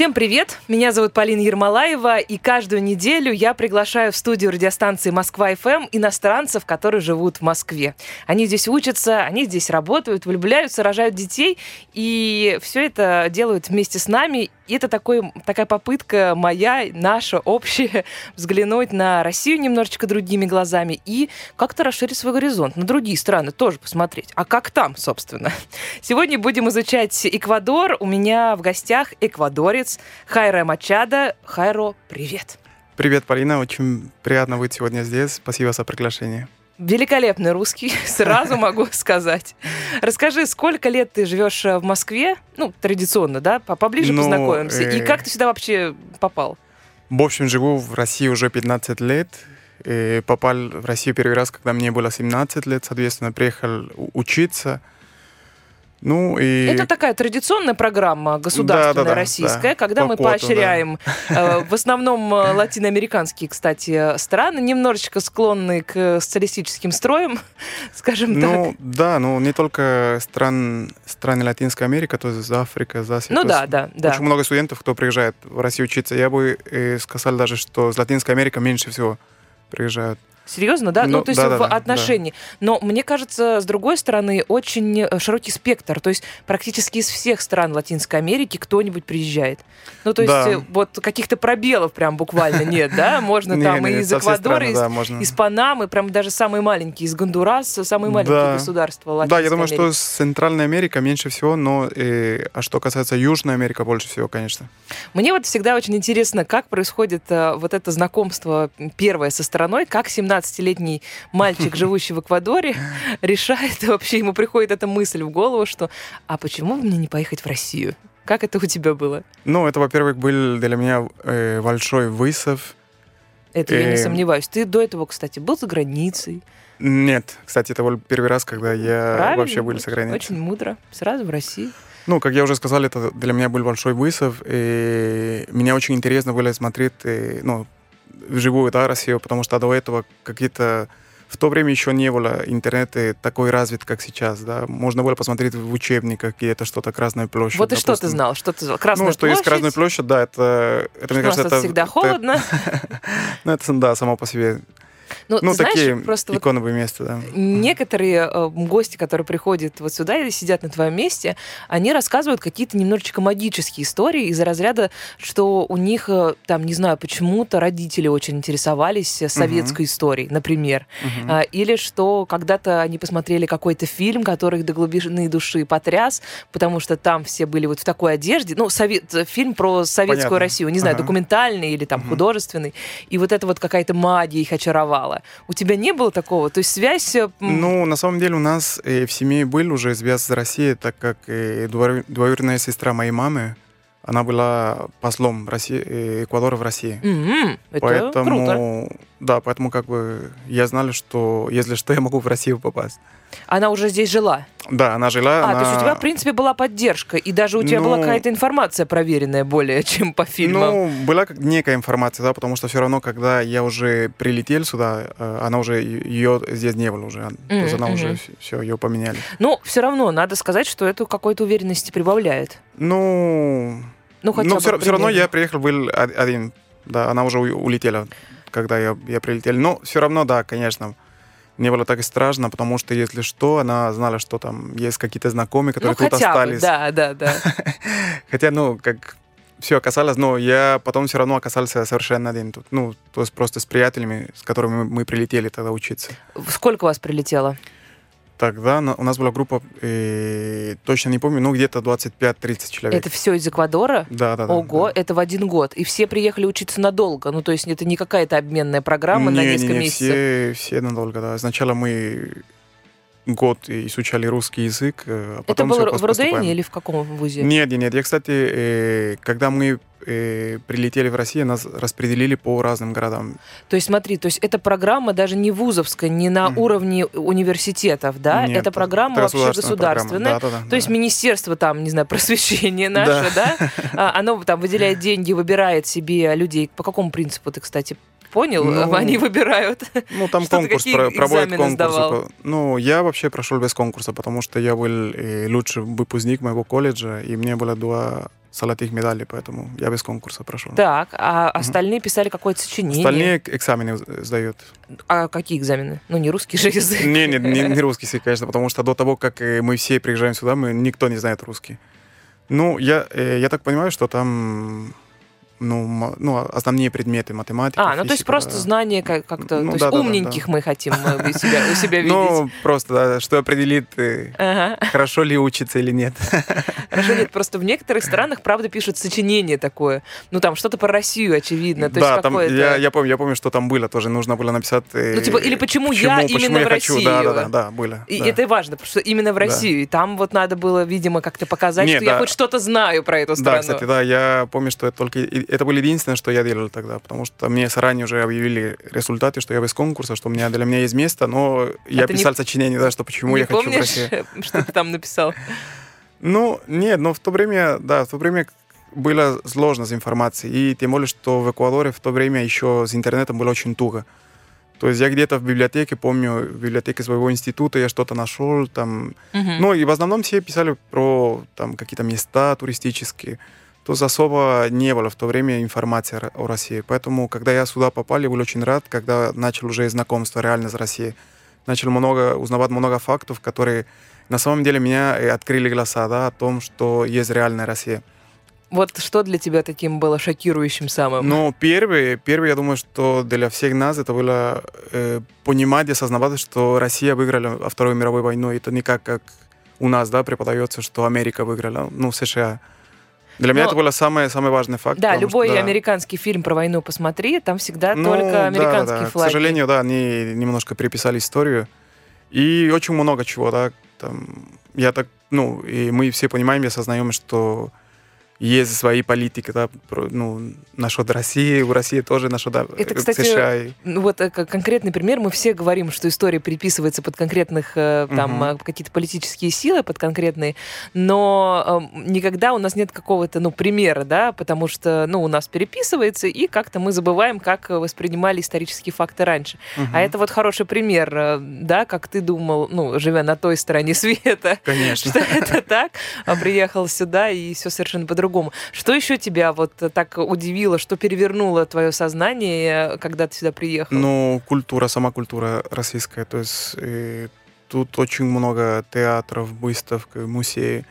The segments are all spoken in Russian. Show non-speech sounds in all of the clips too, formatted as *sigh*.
Всем привет! Меня зовут Полина Ермолаева, и каждую неделю я приглашаю в студию радиостанции «Москва-ФМ» иностранцев, которые живут в Москве. Они здесь учатся, они здесь работают, влюбляются, рожают детей, и все это делают вместе с нами. И это такой, такая попытка моя, наша, общая, *laughs* взглянуть на Россию немножечко другими глазами и как-то расширить свой горизонт, на другие страны тоже посмотреть. А как там, собственно? *laughs* Сегодня будем изучать Эквадор. У меня в гостях эквадорец Хайра Мачада. Хайро, привет! Привет, Полина. Очень приятно быть сегодня здесь. Спасибо за приглашение. Великолепный русский, *laughs* сразу могу сказать. Расскажи, сколько лет ты живешь э, в Москве? Ну, традиционно, да? Поближе Ну, познакомимся. И э, как ты сюда вообще попал? В общем, живу в России уже 15 лет. И попал в Россию первый раз, когда мне было 17 лет. Соответственно, приехал учиться. Ну и... Это такая традиционная программа государственная Да-да-да, российская, да, когда по мы квоту, поощряем э, в основном э, латиноамериканские, кстати, страны, немножечко склонные к социалистическим строям, *laughs* скажем Ну, так. да, ну не только стран, страны Латинской Америки, то есть Африка, Азия. Ну да, да, да. Очень много студентов, кто приезжает в Россию учиться. Я бы э, сказал даже, что с Латинской Америки меньше всего приезжают. Серьезно, да? Ну, Ну, то есть да-да-да, в отношении. Но мне кажется, с другой стороны, очень э, широкий спектр. То есть практически из всех стран Латинской Америки кто-нибудь приезжает. Ну, то есть Да. э, вот каких-то пробелов прям буквально нет, да? Можно *laughs* там и из Эквадора, из да, Панамы, прям даже самые маленькие, из Гондураса, самые маленькие Да. государства Латинской Да, я думаю, что Центральной Америкой меньше всего, но э, а что касается Южной Америки, больше всего, конечно. Мне вот всегда очень интересно, как происходит вот это знакомство первое со страной, как 17-летний мальчик, живущий в Эквадоре, *laughs* решает, вообще ему приходит эта мысль в голову, что «а почему бы мне не поехать в Россию?» Как это у тебя было? Ну, это, во-первых, был для меня э, большой вызов. Это я не Э, сомневаюсь. Ты до этого, кстати, был за границей. Нет, кстати, это был первый раз, когда я Правильно? вообще был за границей. Очень мудро. Сразу в России. Ну, как я уже сказал, это для меня был большой вызов. И мне очень интересно было смотреть, э, ну, вживую, да, Россию, потому что до этого какие-то... В то время еще не было интернета такой развит, как сейчас, да. Можно было посмотреть в учебниках, где это что-то Красная площадь. вот и что ты допустим. знал? Что ты знал? Красная ну, что есть площадь? Красная площадь, да, это, это мне кажется, это... всегда это- холодно. *laughs* ну, это, да, само по себе. Ну, Ну, знаешь, такие просто вот иконовые места, да. некоторые э, гости, которые приходят вот сюда или сидят на твоем месте, они рассказывают какие-то немножечко магические истории из разряда, что у них э, там, не знаю, почему-то родители очень интересовались э, советской историей, например. Мгм. А, Или что когда-то они посмотрели какой-то фильм, который их до глубины души потряс, потому что там все были вот в такой одежде. Ну, совет, э, фильм про советскую Понятно. Россию, не знаю, Ага. документальный или там Мгм. художественный. И вот это вот какая-то магия их очаровала. У тебя не было такого? То есть связь... э, Ну, на самом деле у нас э, в семье был уже связь с Россией, так как э, двоюродная сестра моей мамы, она была послом России, э, Эквадора в России. М, Это поэтому, круто. Да, поэтому как бы я знал, что если что, я могу в Россию попасть. Она уже здесь жила. Да, она жила. А, она... то есть у тебя, в принципе, была поддержка, и даже у тебя была Ну- какая-то информация проверенная более, *laughs* чем по фильмам. Ну, была как некая информация, да, потому что все равно, когда я уже прилетел сюда, э, она уже, ее здесь не было уже. То есть она уже, мгм. все, ее поменяли. Но все равно надо сказать, что это какой-то уверенности прибавляет. Ну, Ну, хотя Но бы все, равно я приехал был од- один. Да, она уже улетела, когда я, я прилетел. Но все равно, да, конечно, не было так и страшно, потому что, если что, она знала, что там есть какие-то знакомые, которые ну, тут хотя бы, остались. да, да, да. *laughs* Хотя, ну, как все оказалось, но я потом все равно оказался совершенно один тут. Ну, то есть просто с приятелями, с которыми мы, прилетели тогда учиться. Сколько вас прилетело? Тогда на- у нас была группа, э, точно не помню, ну, где-то 25-30 человек. Это все из Эквадора? Да, да, да. Ого, да. это в один год. И все приехали учиться надолго. Ну, то есть это не какая-то обменная программа на Не, не, несколько не, месяцев. Все, все надолго, да. Сначала мы год изучали русский язык, э, а Это потом было всё в Рудейне или в каком вузе? Нет, нет, нет. Я, кстати, э, когда мы э, прилетели в Россию, нас распределили по разным городам. То есть смотри, то есть эта программа даже не вузовская, не на Мгм. уровне университетов, да? Нет, это программа вообще государственная. Да, да, да, То есть да. министерство там, не знаю, *laughs* просвещения наше, да, *laughs* а, оно там выделяет деньги, выбирает себе людей. По какому принципу ты, кстати, понял? Ну, *laughs* Они выбирают. Ну, там конкурс, про- проводят конкурс. сдавал? Ну, я вообще прошел без конкурса, потому что я был э, лучший выпускник моего колледжа, и мне было два золотых медалей, поэтому я без конкурса прошел. Так, а остальные писали какое-то сочинение. Остальные экзамены сдают. А какие экзамены? Ну, не русский же язык. Не, не, не, не *laughs* русский язык, конечно, потому что до того, как э, мы все приезжаем сюда, мы никто не знает русский. Ну, я, э, я так понимаю, что там ну, ну, основные предметы математика. А, ну то есть физика, просто да. знание как- как-то... Ну, то есть да-да-да, умненьких мы хотим э, у себя, у себя *laughs* видеть. Ну, просто, да, что определит, э, Ага. хорошо ли учится или нет. *laughs* Хорошо, нет, просто в некоторых странах, правда, пишут сочинение такое. Ну, там что-то про Россию, очевидно. То да, есть там, я, я помню, я помню, что там было тоже, нужно было написать... э, Ну, типа, или почему я именно в хочу, Да, да, Россию? да, да, было. И да. это важно, потому что именно в Да. Россию. И там вот надо было, видимо, как-то показать, Не, что я да. хоть что-то знаю про эту Да, страну. кстати, да, я помню, что это только это было единственное, что я делал тогда, потому что мне заранее уже объявили результаты, что я без конкурса, что у меня для меня есть место, но я А не- писал сочинение, да, что почему Не я хочу в помнишь, Россию. *laughs* что ты там написал? Ну, нет, но в то время, да, в то время было сложно с информацией, и тем более, что в Эквадоре в то время еще с интернетом было очень туго. То есть я где-то в библиотеке, помню, в библиотеке своего института я что-то нашел, там, Мгм. Ну, и в основном все писали про там какие-то места туристические. То есть особо не было в то время информации о Ро- о России. Поэтому, когда я сюда попал, я был очень рад, когда начал уже знакомство реально с Россией. Начал много, узнавать много фактов, которые на самом деле меня открыли глаза да, о том, что есть реальная Россия. Вот что для тебя таким было шокирующим самым? Но первый, первый, я думаю, что для всех нас это было э, понимать и осознавать, что Россия выиграла Вторую мировую войну. Это не как, как у нас да, преподается, что Америка выиграла, ну, США. Для меня Но- это было самый, самый важный факт. да, любой что, да. американский фильм про войну посмотри, там всегда Ну, только американские да, да. флаги. К сожалению, да, они немножко переписали историю. И очень много чего, да. Там, я так, ну, и мы все понимаем и осознаем, что есть свои политики, да, ну, насчет России, у России тоже насчет да, Это, э, кстати, США. Ну, вот э, конкретный пример. Мы все говорим, что история приписывается под конкретных э, там э, какие-то политические силы, под конкретные, но э, никогда у нас нет какого-то, ну, примера, да, потому что, ну, у нас переписывается, и как-то мы забываем, как э, воспринимали исторические факты раньше. Мгм. А это вот хороший пример, э, да, как ты думал, ну, живя на той стороне *laughs* света, Конечно. что это так, а приехал сюда, и все совершенно по-другому. Что еще тебя вот так удивило, что перевернуло твое сознание, когда ты сюда приехал? Ну, культура, сама культура российская. То есть э, тут очень много театров, выставок, э, музеев.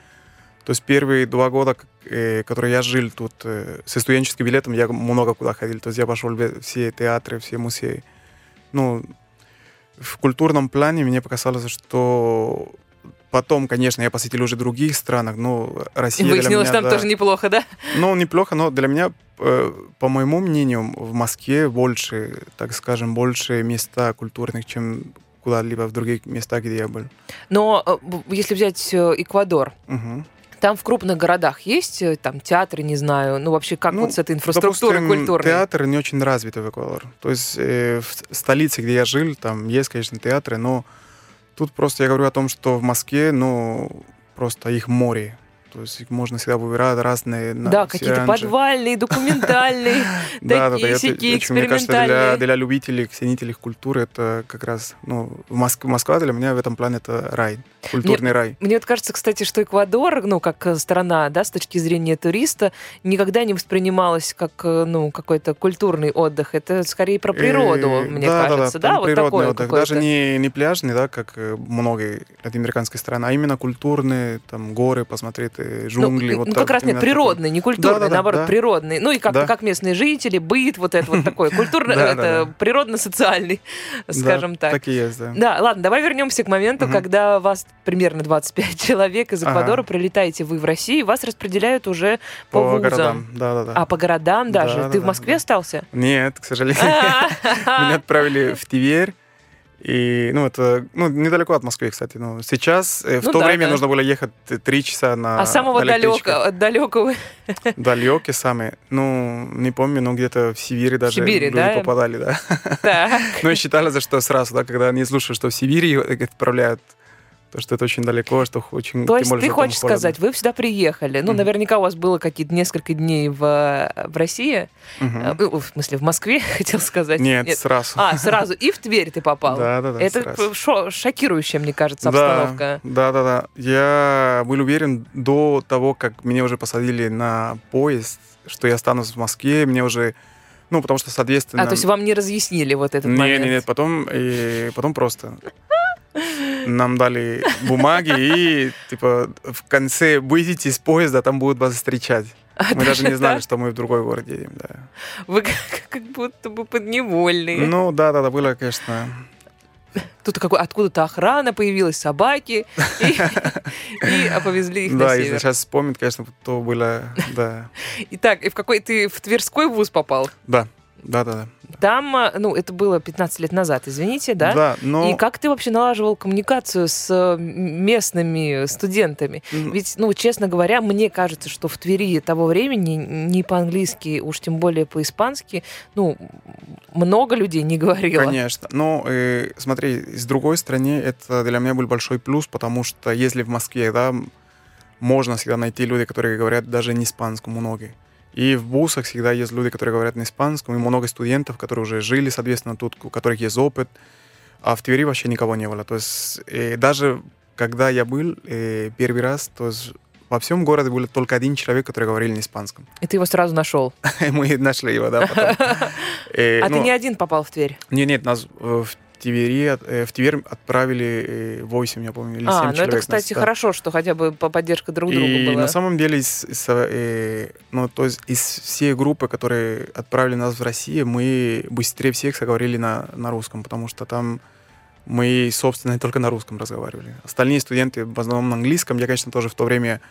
То есть первые два года, э, которые я жил тут э, со студенческим билетом, я много куда ходил. То есть я пошел в все театры, все музеи. Ну, в культурном плане мне показалось, что потом, конечно, я посетил уже других странах, но Россия для Выяснилось, меня, там да. тоже неплохо, да? Ну, неплохо, но для меня, э, по моему мнению, в Москве больше, так скажем, больше места культурных, чем куда-либо в других местах, где я был. Но э, если взять э, Эквадор, Мгм. там в крупных городах есть там театры, не знаю, ну вообще как Ну, вот с этой инфраструктурой Допустим, культурной? театр не очень развит в Эквадор. То есть э, в столице, где я жил, там есть, конечно, театры, но тут просто я говорю о том, что в Москве, ну, просто их море. То есть можно всегда выбирать разные. Да, какие-то подвальные, документальные, *laughs* такие это сякие очень, мне кажется, для, экспериментальные. для любителей, ценителей культуры это как раз, ну, Моск- Москва для меня в этом плане это рай, культурный рай. Мне вот кажется, кстати, что Эквадор, ну, как э, страна, да, с точки зрения туриста, никогда не воспринималась как, э, ну, какой-то культурный отдых. Это скорее про природу, Э, мне да, кажется, да, вот природный такое отдых. Даже не, пляжный, да, как многие латиноамериканские страны, а именно культурные, там, горы посмотреть, э, Ну, джунгли. ну, вот как так, раз нет, такое. природный, не культурный, Да-да-да, наоборот, да. природный. Ну и как, Да. как местные жители, быт, вот это вот такой, культурно, *laughs* Да, да, это да. природно-социальный, Да, скажем так. Так и есть, да. Да, ладно, давай вернемся к моменту, когда вас примерно 25 *laughs* человек из. Эквадора прилетаете вы в Россию, вас распределяют уже по, вузам. А по городам даже. Да, Ты да, в да, Москве да. остался? Нет, к сожалению. *laughs* Меня отправили в Тверь, И, ну, это, ну, недалеко от Москвы, кстати. Но сейчас, э, в Ну то да, время да. нужно было ехать три часа на А самого на электричке. далекого, далекого *laughs* Далекие самые. Ну, не помню, но где-то в Сибири даже Сибири, люди да? попадали, да. так. *laughs* Ну, и считали, за что сразу, да, когда они слушают, что в Сибири их отправляют, то, что это очень далеко, что очень... То есть ты там хочешь холодно. сказать, вы сюда приехали, ну, Мгм. наверняка у вас было какие-то несколько дней в, в России, Мгм. э, в смысле, в Москве, *laughs* хотел сказать. Нет, сразу. А, сразу, и в Тверь ты попал. Да, да, да. Это шо- шокирующая, мне кажется, обстановка. Да, да, да. Я был уверен до того, как меня уже посадили на поезд, что я останусь в Москве, мне уже, ну, потому что, соответственно... А, то есть вам не разъяснили вот этот Нет, момент? нет, нет, потом, и, потом просто нам дали бумаги и, типа, в конце выйдите из поезда, там будут вас встречать. Мы даже не знали, так? что мы в другой город едем, да. Вы как, как будто бы подневольные. Ну, да, да, да, было, конечно. Тут какой, откуда-то охрана появилась, собаки, и, и повезли их на Да, если север. сейчас вспомнить, конечно, то было, да. Итак, и в какой ты в Тверской вуз попал? Да, да, да, да. Там, а, ну, это было 15 лет назад, извините, да? Да, но... И как ты вообще налаживал коммуникацию с э, местными студентами? м, Ведь, ну, честно говоря, мне кажется, что в Твери того времени ни по-английски, уж тем более по-испански, ну, много людей не говорило. Конечно. Но э, смотри, с другой стороны, это для меня был большой плюс, потому что если в Москве, да, можно всегда найти люди, которые говорят даже не испанском, многие. И в бусах всегда есть люди, которые говорят на испанском, и много студентов, которые уже жили, соответственно, тут, у которых есть опыт. А в Твери вообще никого не было. То есть э, даже когда я был э, первый раз, то есть во всем городе был только один человек, который говорил на испанском. И ты его сразу нашел. *laughs* Мы нашли его, да. *laughs* Э, А ты ну, не один попал в Тверь? нет, нет, нас э, в Твери, э, в Тверь отправили э, 8, я помню, или 7 А, ну человек. это, нас, кстати, да. хорошо, что хотя бы по- поддержка друг другу И была. на самом деле из, из, э, ну, то есть из всей группы, которые отправили нас в Россию, мы быстрее всех заговорили на, на русском, потому что там мы, собственно, только на русском разговаривали. Остальные студенты в основном на английском. Я, конечно, тоже в то время,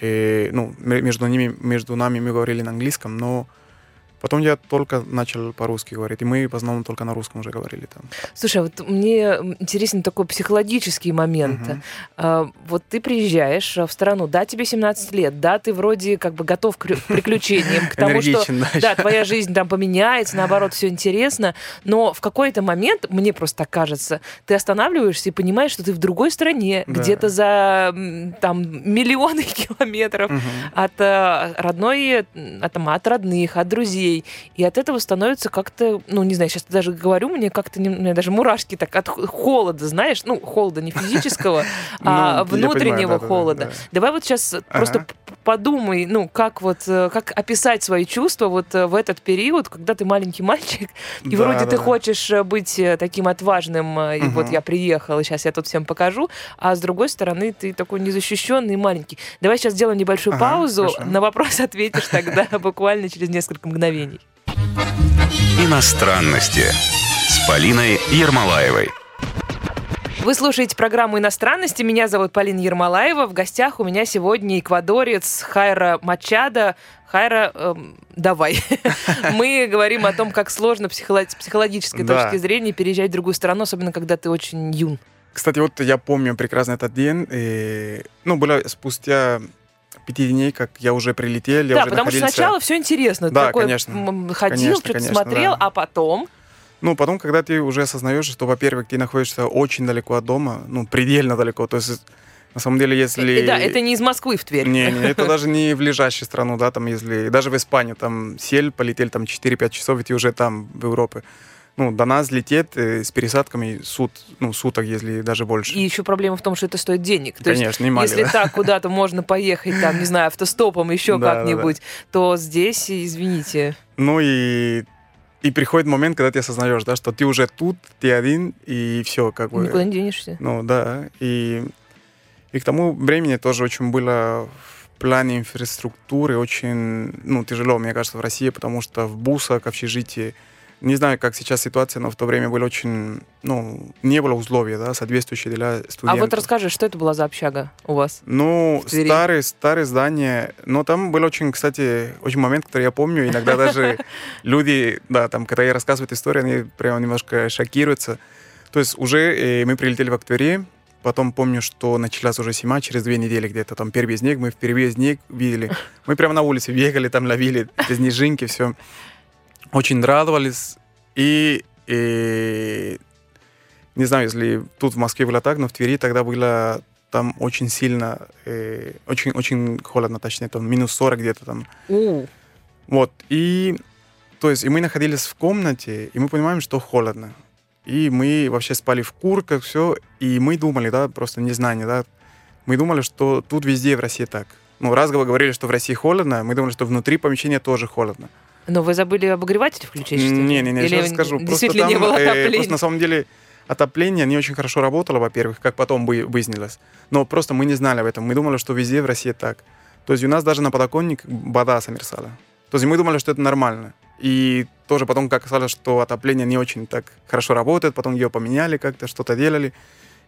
э, ну, между ними, между нами мы говорили на английском, но потом я только начал по-русски говорить, и мы в основном только на русском уже говорили там. Слушай, а вот мне интересен такой психологический момент. Мгм. А, Вот ты приезжаешь в страну, да, тебе 17 лет, да, ты вроде как бы готов к приключениям, к тому, что да, твоя жизнь там поменяется, наоборот, все интересно, но в какой-то момент, мне просто так кажется, ты останавливаешься и понимаешь, что ты в другой стране, Да. где-то за там миллионы *laughs* километров Мгм. от э, родной, от, от родных, от друзей. И от этого становится как-то, ну, не знаю, сейчас даже говорю, мне как-то, у меня даже мурашки так от холода, знаешь, ну, холода не физического, *laughs* а Ну, понимаю, внутреннего холода. да. Давай вот сейчас просто подумай, ну, как вот, э, как описать свои чувства вот э, в этот период, когда ты маленький мальчик, *laughs* и Да, вроде да, ты да. хочешь э, быть таким отважным, и вот Мгм. я приехал, и сейчас я тут всем покажу, а с другой стороны ты такой незащищенный и маленький. Давай сейчас сделаем небольшую Ага, паузу, хорошо. на вопрос *laughs* ответишь тогда *laughs* буквально через несколько мгновений. Иностранности с Полиной Ермолаевой. Вы слушаете программу «Иностранности». Меня зовут Полина Ермолаева. В гостях у меня сегодня эквадорец Хайра Мачада. Хайра, эм, давай. *laughs* Мы говорим о том, как сложно с психологической Да. точки зрения переезжать в другую страну, особенно когда ты очень юн. Кстати, вот я помню прекрасно этот день. И, ну, было спустя пяти дней, как я уже прилетел, я да, уже потому что сначала все интересно. Да, такой конечно. ходил, что-то смотрел, да. а потом... Ну, потом, когда ты уже осознаешь, что, во-первых, ты находишься очень далеко от дома, ну, предельно далеко. То есть, на самом деле, если... Э, Да, это не из Москвы в Тверь. Не, не, это даже не в лежащую страну, да, там, если... Даже в Испанию, там, сел, полетели там 4-5 часов, и ты уже там, в Европе. Ну, до нас летит э, с пересадками сут, ну, суток, если даже больше. И еще проблема в том, что это стоит денег. То есть Конечно, немало, Если да. так *laughs* куда-то можно поехать, там, не знаю, автостопом, еще Да, да, как-нибудь, то здесь, извините. Ну и, и приходит момент, когда ты осознаешь, да, что ты уже тут, ты один, и все, как бы. Никуда не денешься. Ну да, и, и к тому времени тоже очень было в плане инфраструктуры очень, ну, тяжело, мне кажется, в России, потому что в бусах, общежитии, не знаю, как сейчас ситуация, но в то время было очень, ну, не было условий, да, соответствующие для студентов. А вот расскажи, что это была за общага у вас? Ну, старые, старые здания. Но там был очень, кстати, очень момент, который я помню. Иногда даже *laughs* люди, да, там, когда я рассказываю историю, они прямо немножко шокируются. То есть уже э, мы прилетели в октябре, потом помню, что началась уже зима, через две недели где-то там первый снег, мы впервые снег видели. *laughs* Мы прямо на улице бегали, там ловили снежинки, все. Очень радовались. И, и не знаю, если тут в Москве было так, но в Твери тогда было там очень сильно, э, очень, очень холодно, точнее, там минус 40 где-то там. У, Вот, и, то есть, и мы находились в комнате, и мы понимаем, что холодно. И мы вообще спали в куртках, все, и мы думали, да, просто незнание, да, мы думали, что тут везде в России так. Ну, раз говорили, что в России холодно, мы думали, что внутри помещения тоже холодно. Но вы забыли обогреватель включить, что ли? Не-не-не, сейчас скажу. Просто там, не было э, просто на самом деле отопление не очень хорошо работало, во-первых, как потом вы- выяснилось. Но просто мы не знали об этом. Мы думали, что везде в России так. То есть у нас даже на подоконник вода замерзала. То есть мы думали, что это нормально. И тоже потом, как оказалось, что отопление не очень так хорошо работает, потом ее поменяли как-то, что-то делали.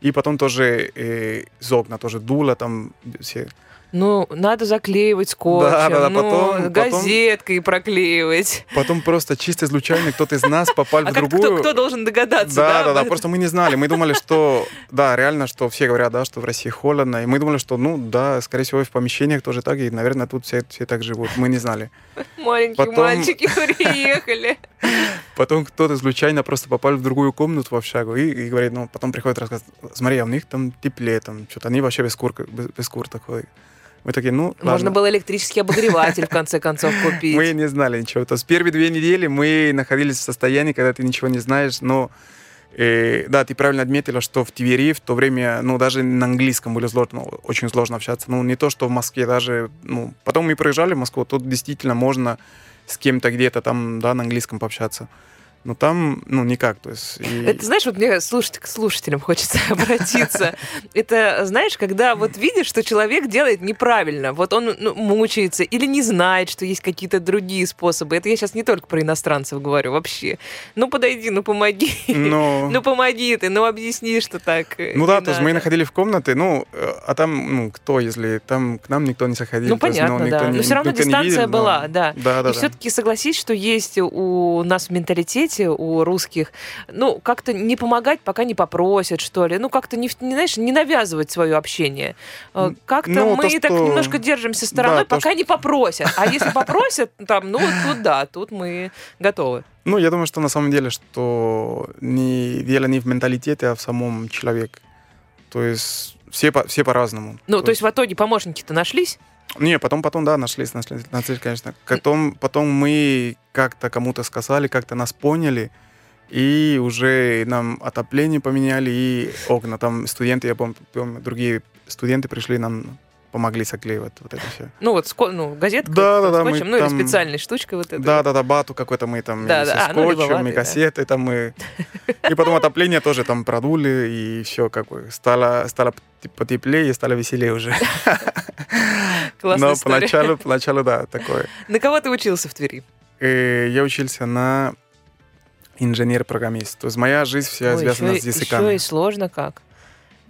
И потом тоже э, из окна тоже дуло, там все Ну, надо заклеивать скотчем, Да, да, да, ну, потом- потом- газеткой проклеивать. Потом просто чисто случайно кто-то из нас попал А в как другую... кто, кто должен догадаться? Да, да, да, да, просто мы не знали. Мы думали, что, да, реально, что все говорят, да, что в России холодно. И мы думали, что, ну, да, скорее всего, в помещениях тоже так, и, наверное, тут все, все так живут. Мы не знали. Маленькие Потом- мальчики приехали. *laughs* Потом кто-то случайно просто попал в другую комнату в общагу и, и говорит, ну, потом приходит рассказ, смотри, а у них там теплее, там, что-то они вообще без, курка, без, без курток ходят. Мы такие, ну, Можно ладно. было электрический обогреватель, в конце концов, *laughs* купить. Мы не знали ничего. То есть первые две недели мы находились в состоянии, когда ты ничего не знаешь, но э, да, ты правильно отметила, что в Твери в то время, ну, даже на английском было сложно, очень сложно общаться. Ну, не то, что в Москве даже, ну, потом мы проезжали в Москву, тут действительно можно с кем-то где-то там, да, на английском пообщаться. Но там, ну, никак, то есть... и- Это, знаешь, вот мне слушать, к слушателям хочется *laughs* обратиться. Это, знаешь, когда вот видишь, что человек делает неправильно, вот он ну, мучается или не знает, что есть какие-то другие способы. Это я сейчас не только про иностранцев говорю, вообще. Ну, подойди, ну, помоги. Но- *laughs* Ну, помоги ты, ну, объясни, что так э, Ну да, не то есть мы надо. находили в комнате, ну, э, а там, ну, кто, если там к нам никто не заходил. Ну, то есть, понятно, никто да. не- Но все равно дистанция видел, но- была, да. Да, да, И да. все-таки согласись, что есть у нас в менталитете, у русских, ну, как-то не помогать, пока не попросят, что ли. Ну, как-то, не, не, знаешь, не навязывать свое общение. Э, Как-то ну, мы то, так что- немножко держимся стороной, Да, то, пока не попросят. А если попросят, там, ну, тут да, тут мы готовы. Ну, я думаю, что на самом деле, что не, дело не в менталитете, а в самом человеке. То есть все, по, все по-разному. Ну, то есть в итоге помощники-то нашлись? Не, потом, потом, да, нашлись, нашлись, нашлись, конечно. Потом, потом мы как-то кому-то сказали, как-то нас поняли, и уже нам отопление поменяли, и окна. Там студенты, я помню, другие студенты пришли, нам помогли заклеивать вот это все. Ну, вот ско- ну, газетка Да, да, да, скотчем, ну, или там- специальной штучкой вот этой. Да, да, да, бату какой-то мы там Да, да, со а, ну, скотчем, и да. кассеты там мы. И потом отопление тоже там продули, и все как бы стало, стало потеплее, и стало веселее уже. Классная Но история. поначалу, поначалу, да, такое. На кого ты учился в Твери? Э, Я учился на инженер-программист. То есть моя жизнь вся Ой, связана еще, с языками. Еще и сложно как.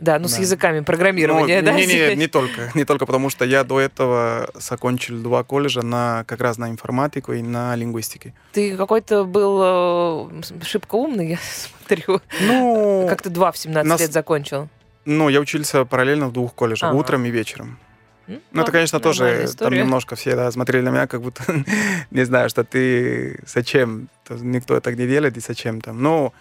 Да, ну с Да. языками программирования, Ну, да? не, не, не только, не только потому, что я до этого закончил два колледжа на как раз на информатику и на лингвистике. Ты какой-то был э, шибко умный, я *laughs* смотрю. Ну, Как ты два в 17 нас- лет закончил. ну, я учился параллельно в двух колледжах, Ага. утром и вечером. М? Ну, это, конечно, тоже, там история. немножко все да, смотрели на меня, как будто, *laughs* не знаю, что ты зачем, никто так не делает и зачем там. Но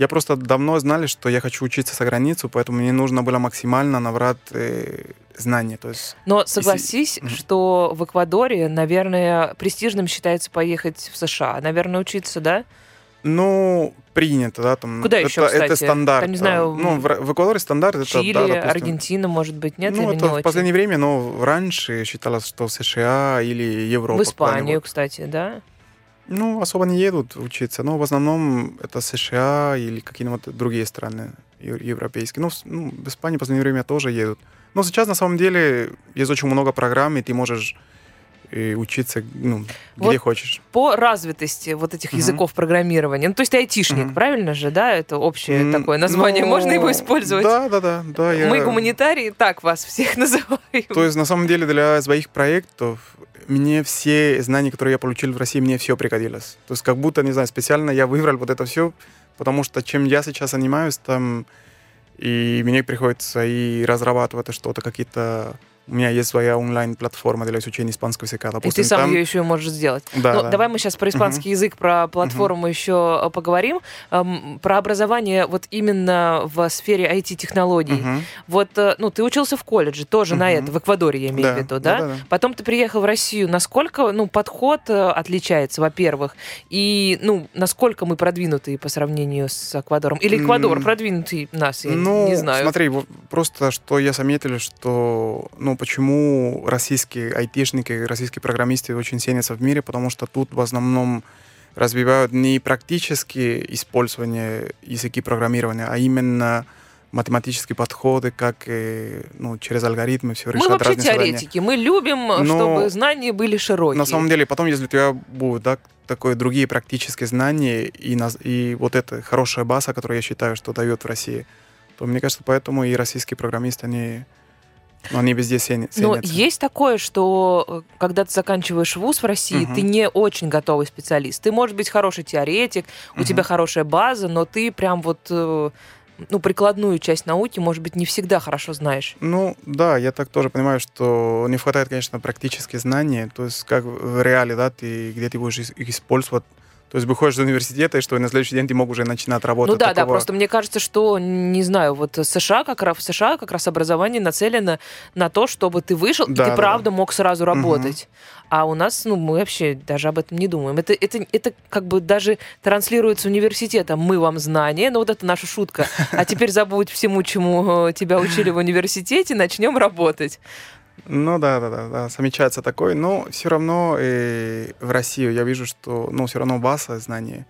я просто давно знали, что я хочу учиться за границу, поэтому мне нужно было максимально набрать э, знания. То есть, Но согласись, Мгм. что в Эквадоре, наверное, престижным считается поехать в США. Наверное, учиться, да? ну, принято, да, там. Куда это, еще, Это кстати? стандарт. Там, не знаю, Ну, в, в Эквадоре стандарт это, Чили, да, допустим, Аргентина, может быть, нет? ну, или это не в очень? последнее время, но раньше считалось, что США или Европа. В Испанию, кстати, да? Ну, особо не едут учиться, но в основном это США или какие-нибудь другие страны ев- европейские. Ну, ну, в Испании в последнее время тоже едут. Но сейчас, на самом деле, есть очень много программ, и ты можешь э, учиться ну, где Вот хочешь. По развитости вот этих Мгм. языков программирования. Ну, то есть ты айтишник, Мгм. правильно же, да? Это общее М, такое название. ну, Можно его использовать? Да, да, да. да я- Мы гуманитарии, так вас всех *laughs* называем. То есть, на самом деле, для своих проектов мне все знания, которые я получил в России, мне все пригодилось. То есть, как будто, не знаю, специально я выбрал вот это все, потому что чем я сейчас занимаюсь, там и мне приходится и разрабатывать что-то, какие-то у меня есть своя онлайн-платформа для изучения испанского языка. Допустим, и ты сам там... ее еще можешь сделать. Да, ну, да. Давай мы сейчас про испанский uh-huh. язык, про платформу uh-huh. еще э, поговорим. Эм, про образование вот именно в сфере IT-технологий. Uh-huh. Вот, э, ну, ты учился в колледже, тоже uh-huh. на это, в Эквадоре, я имею да. в виду, да? Да, да, да? Потом ты приехал в Россию. Насколько, ну, подход э, отличается, во-первых? И, ну, насколько мы продвинутые по сравнению с Эквадором? Или Эквадор mm. продвинутый нас, я ну, не знаю. смотри, просто что я заметил, что, ну, почему российские айтишники, российские программисты очень ценятся в мире, потому что тут в основном развивают не практические использование языки программирования, а именно математические подходы, как ну, через алгоритмы все решать Мы вообще теоретики, задания. мы любим, Но чтобы знания были широкие. На самом деле, потом, если у тебя будут да, такое другие практические знания и, и вот эта хорошая база, которую я считаю, что дает в России, то мне кажется, поэтому и российские программисты, они но они везде ценятся. Но есть такое, что э, когда ты заканчиваешь вуз в России, угу. ты не очень готовый специалист. Ты, может быть, хороший теоретик, у угу. тебя хорошая база, но ты прям вот э, ну, прикладную часть науки, может быть, не всегда хорошо знаешь. Ну, да, я так тоже понимаю, что не хватает, конечно, практических знаний, то есть как в реале, да, ты где ты будешь их использовать то есть выходишь из университета, и что на следующий день ты мог уже начинать работать. Ну да, такого... да, просто мне кажется, что, не знаю, вот США как раз, в США как раз образование нацелено на то, чтобы ты вышел, да, и ты да, правда да. мог сразу работать. Угу. А у нас, ну, мы вообще даже об этом не думаем. Это, это, это как бы даже транслируется университетом. Мы вам знания, ну вот это наша шутка. А теперь забудь всему, чему э, тебя учили в университете, начнем работать. Ну да, да, да, да, замечается такой, но все равно и в Россию я вижу, что, ну, все равно база знаний,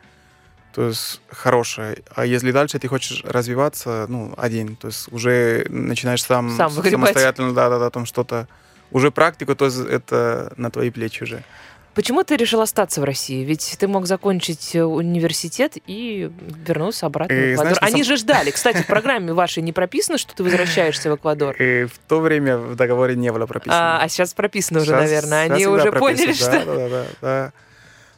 то есть хорошая. А если дальше ты хочешь развиваться, ну, один, то есть уже начинаешь сам, сам самостоятельно, да, да, да, там что-то, уже практику, то есть это на твои плечи уже. Почему ты решил остаться в России? Ведь ты мог закончить э, университет и вернуться обратно и, в Эквадор. Знаешь, Они сам... же ждали. Кстати, в программе вашей не прописано, что ты возвращаешься в Эквадор? И в то время в договоре не было прописано. А, а сейчас прописано сейчас, уже, наверное. Они уже поняли, да, что... Да, да, да, да.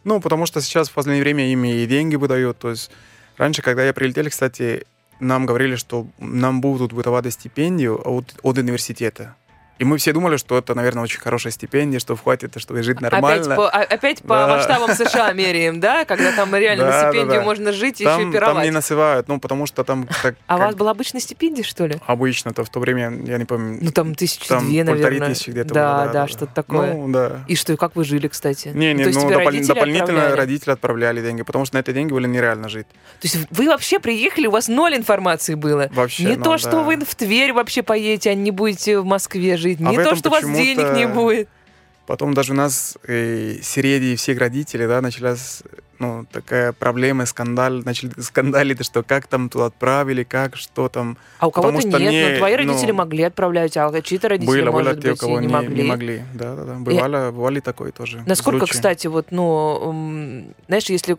Ну, потому что сейчас в последнее время ими и деньги выдают. То есть раньше, когда я прилетел, кстати, нам говорили, что нам будут выдавать стипендию от, от университета. И мы все думали, что это, наверное, очень хорошая стипендия, что хватит, чтобы жить нормально. Опять по, опять по масштабам США меряем, да? Когда там реально на стипендию можно жить и еще пировать. Там не насывают, ну, потому что там... А у вас была обычная стипендия, что ли? Обычно-то в то время, я не помню. Ну, там тысячи две, наверное. тысячи где-то Да, да, что-то такое. Ну, да. И что, как вы жили, кстати? Не, не, ну, дополнительно родители отправляли деньги, потому что на эти деньги было нереально жить. То есть вы вообще приехали, у вас ноль информации было? Вообще, Не то, что вы в Тверь вообще поедете, а не будете в Москве жить. Не то, что у вас денег не будет. Потом даже у нас э, среди всех родителей, да, началась ну, такая проблема, скандал, начали *laughs* скандалить, что как там туда отправили, как, что там. А у кого-то нет, не, но твои родители ну, могли отправлять, а чьи-то родители, было, может было те, быть, у кого не, не могли. Не могли, да, да, да. Бывало, и... бывали такое тоже. Насколько, случаи. кстати, вот, ну, знаешь, если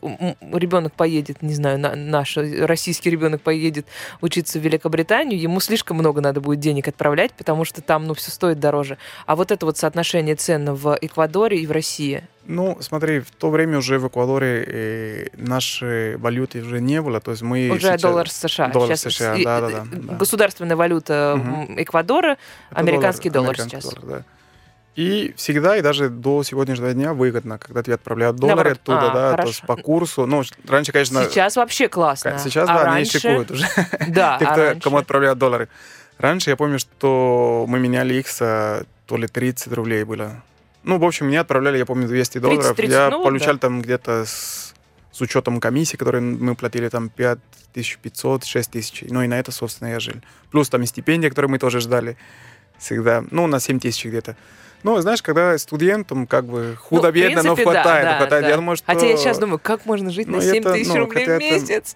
ребенок поедет, не знаю, на, наш российский ребенок поедет учиться в Великобританию, ему слишком много надо будет денег отправлять, потому что там, ну, все стоит дороже. А вот это вот соотношение цен в Эквадоре и в России, ну, смотри, в то время уже в Эквадоре э, нашей валюты уже не было, то есть мы уже сейчас... доллар США. Доллар сейчас США, да, да, да, да. Государственная валюта угу. Эквадора, Это американский доллар, доллар сейчас. Доллар, да. И всегда, и даже до сегодняшнего дня выгодно, когда тебе отправляют доллары Наоборот. оттуда, а, да, хорошо. то есть по курсу. Ну, раньше, конечно... Сейчас вообще классно. Сейчас, а да, раньше... они шикуют уже. Да, *laughs* Те, а кто, раньше... кому отправляют доллары. Раньше я помню, что мы меняли их то ли 30 рублей было. Ну, в общем, мне отправляли, я помню, 200 долларов. 30, я ну, получал да. там где-то с, с учетом комиссии, которые мы платили там 5500, 6000. Ну, и на это, собственно, я жил. Плюс там и стипендия, которую мы тоже ждали всегда. Ну, на 7 тысяч где-то. Ну, знаешь, когда студентам как бы худо-бедно, ну, но хватает. Да, да, хватает. Да. Я думаю, что... Хотя я сейчас думаю, как можно жить ну, на 7 это, тысяч ну, рублей в месяц?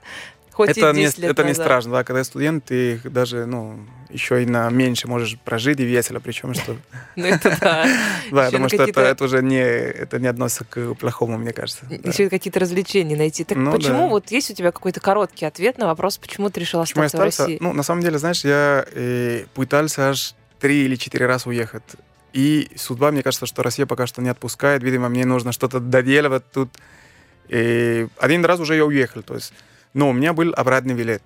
Хоть это, не, это назад. не страшно, да, когда студент, ты даже, ну, еще и на меньше можешь прожить и весело, причем что... *laughs* Ну это да. *laughs* Да, потому что это уже не, это не относится к плохому, мне кажется. Еще какие-то развлечения найти. Так ну почему, вот есть у тебя какой-то короткий ответ на вопрос, почему ты решил остаться в России? Ну, на самом деле, знаешь, я э, пытался аж три или четыре раза уехать. И судьба, мне кажется, что Россия пока что не отпускает. Видимо, мне нужно что-то доделывать тут. И один раз уже я уехал. То есть Но у меня был обратный билет.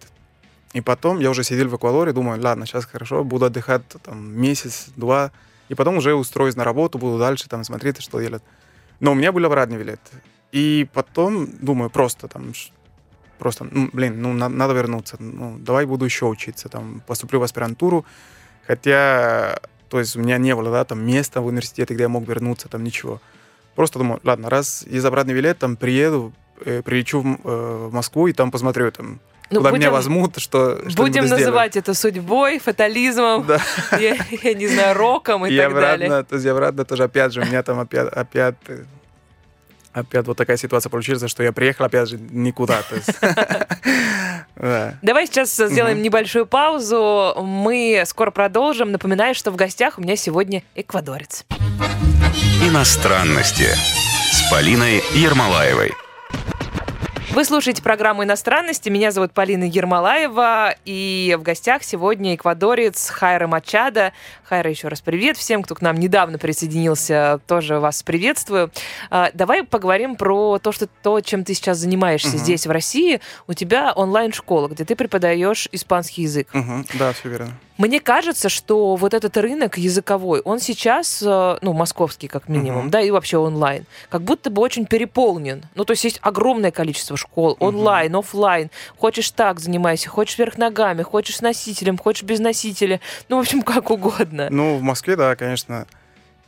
И потом я уже сидел в Эквадоре, думаю, ладно, сейчас хорошо, буду отдыхать там месяц-два, и потом уже устроюсь на работу, буду дальше там смотреть, что делать. Но у меня был обратный билет. И потом, думаю, просто там, просто, ну, блин, ну, на- надо вернуться, ну, давай буду еще учиться, там, поступлю в аспирантуру, хотя, то есть у меня не было, да, там, места в университете, где я мог вернуться, там, ничего. Просто думаю, ладно, раз есть обратный билет, там, приеду, э, прилечу в, э, в Москву и там посмотрю, там, Ну, куда будем- меня возьмут, что что-нибудь Будем называть это судьбой, фатализмом, Да. *laughs* я, я не знаю, роком и, И так обратно, далее. то есть обратно тоже опять же, у меня там опять, опять, опять вот такая ситуация получилась, что я приехал опять же никуда. То есть, *laughs* да. Давай сейчас сделаем небольшую паузу. Мы скоро продолжим. Напоминаю, что в гостях у меня сегодня эквадорец. Иностранности с Полиной Ермолаевой. Вы слушаете программу «Иностранности». Меня зовут Полина Ермолаева. И в гостях сегодня эквадорец Хайра Мачада. Хайра, еще раз привет всем, кто к нам недавно присоединился. Тоже вас приветствую. А, Давай поговорим про то, что то, чем ты сейчас занимаешься Мгм. здесь, в России. У тебя онлайн-школа, где ты преподаешь испанский язык. Мгм. Да, все верно. Мне кажется, что вот этот рынок языковой, он сейчас, э, ну, московский как минимум, Мгм. да, и вообще онлайн, как будто бы очень переполнен. Ну, то есть есть огромное количество школ, онлайн, оффлайн. Хочешь так занимайся, хочешь вверх ногами, хочешь с носителем, хочешь без носителя. Ну, в общем, *laughs* как угодно. Ну, в Москве, да, конечно,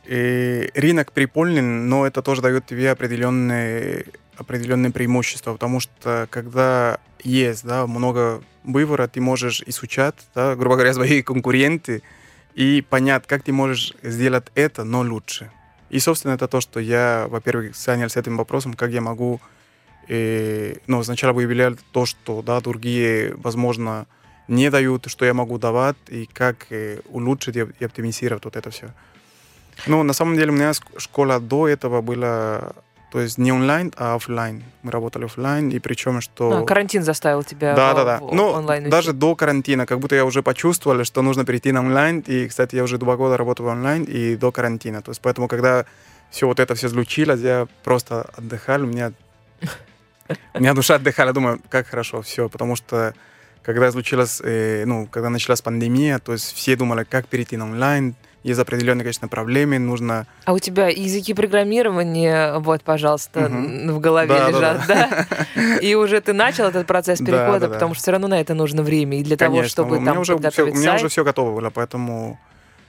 и рынок переполнен, но это тоже дает тебе определенные, определенные преимущества, потому что когда есть да, много выбора, ты можешь изучать, да, грубо говоря, *laughs* свои конкуренты и понять, как ты можешь сделать это, но лучше. И, собственно, это то, что я, во-первых, занялся этим вопросом, как я могу, э, ну, сначала выявлял то, что, да, другие, возможно, не дают, что я могу давать, и как э, улучшить и, оптимизировать вот это все. Ну, на самом деле, у меня школа до этого была, то есть не онлайн, а офлайн. Мы работали офлайн, и причем, что... А, карантин заставил тебя Да, в- да, да. в Ну, онлайн даже учить. до карантина, как будто я уже почувствовал, что нужно перейти на онлайн. И, кстати, я уже два года работаю онлайн и до карантина. То есть, поэтому, когда все вот это все случилось, я просто отдыхал, у меня, у меня душа отдыхала, думаю, как хорошо, все, потому что когда случилась, э, ну, когда началась пандемия, то есть все думали, как перейти на онлайн, есть определенные, конечно, проблемы, нужно... А у тебя языки программирования, вот, пожалуйста, Мгм. в голове Да, да, лежат, да? *laughs* И уже ты начал этот процесс Да, перехода, да, да. потому что все равно на это нужно время. И для того, Конечно, чтобы у меня там уже подготовить у меня уже все готово было, поэтому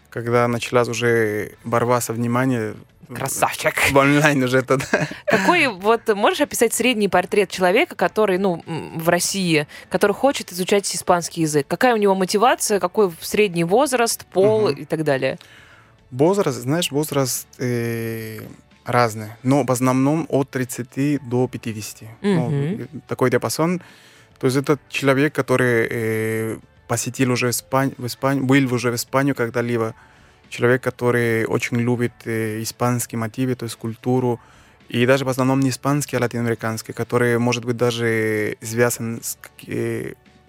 когда началась уже борьба со вниманием... Красавчик. В онлайн уже да. Какой, вот, можешь описать средний портрет человека, который, ну, в России, который хочет изучать испанский язык? Какая у него мотивация, какой средний возраст, пол Мгм. и так далее? Возраст, знаешь, возраст э, разный, но в основном от 30 до 50. Ну, Мгм. такой диапазон. То есть это человек, который э, посетил уже Испань, Испанию, был уже в Испанию когда-либо. Человек, который очень любит э, испанские мотивы, то есть культуру. И даже в основном не испанский, а латиноамериканский, который, может быть, даже связан с,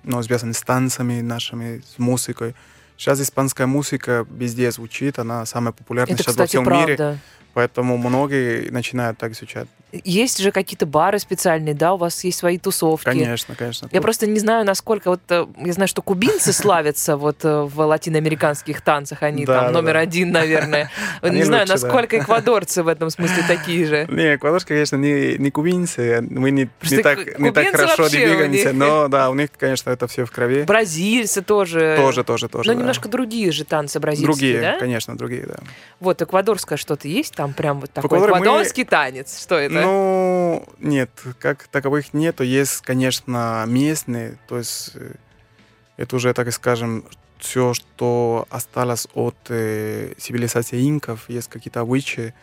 ну, связан с танцами нашими, с музыкой. Сейчас испанская музыка везде звучит, она самая популярная Это, сейчас во кстати, всем правда. мире, поэтому многие начинают так изучать. Есть же какие-то бары специальные, да, у вас есть свои тусовки. Конечно, конечно. Я просто не знаю, насколько вот э, я знаю, что кубинцы славятся вот э, в латиноамериканских танцах, они там номер один, наверное. *laughs* Не знаю, насколько эквадорцы в этом смысле такие же. *laughs* Не, эквадорцы, конечно, не, не кубинцы, мы не, не, так, хорошо двигаемся, но да, у них, конечно, это все в крови. Бразильцы тоже. Тоже, тоже, тоже. Но немножко другие же танцы бразильские, Другие, да? конечно, другие, да. Вот, эквадорское что-то есть там прям вот такой эквадорский танец? Что это? Ну, нет, как таковых нету. Есть, конечно, местные, то есть э, это уже, так скажем, все, что осталось от э, цивилизации инков, есть какие-то обычаи,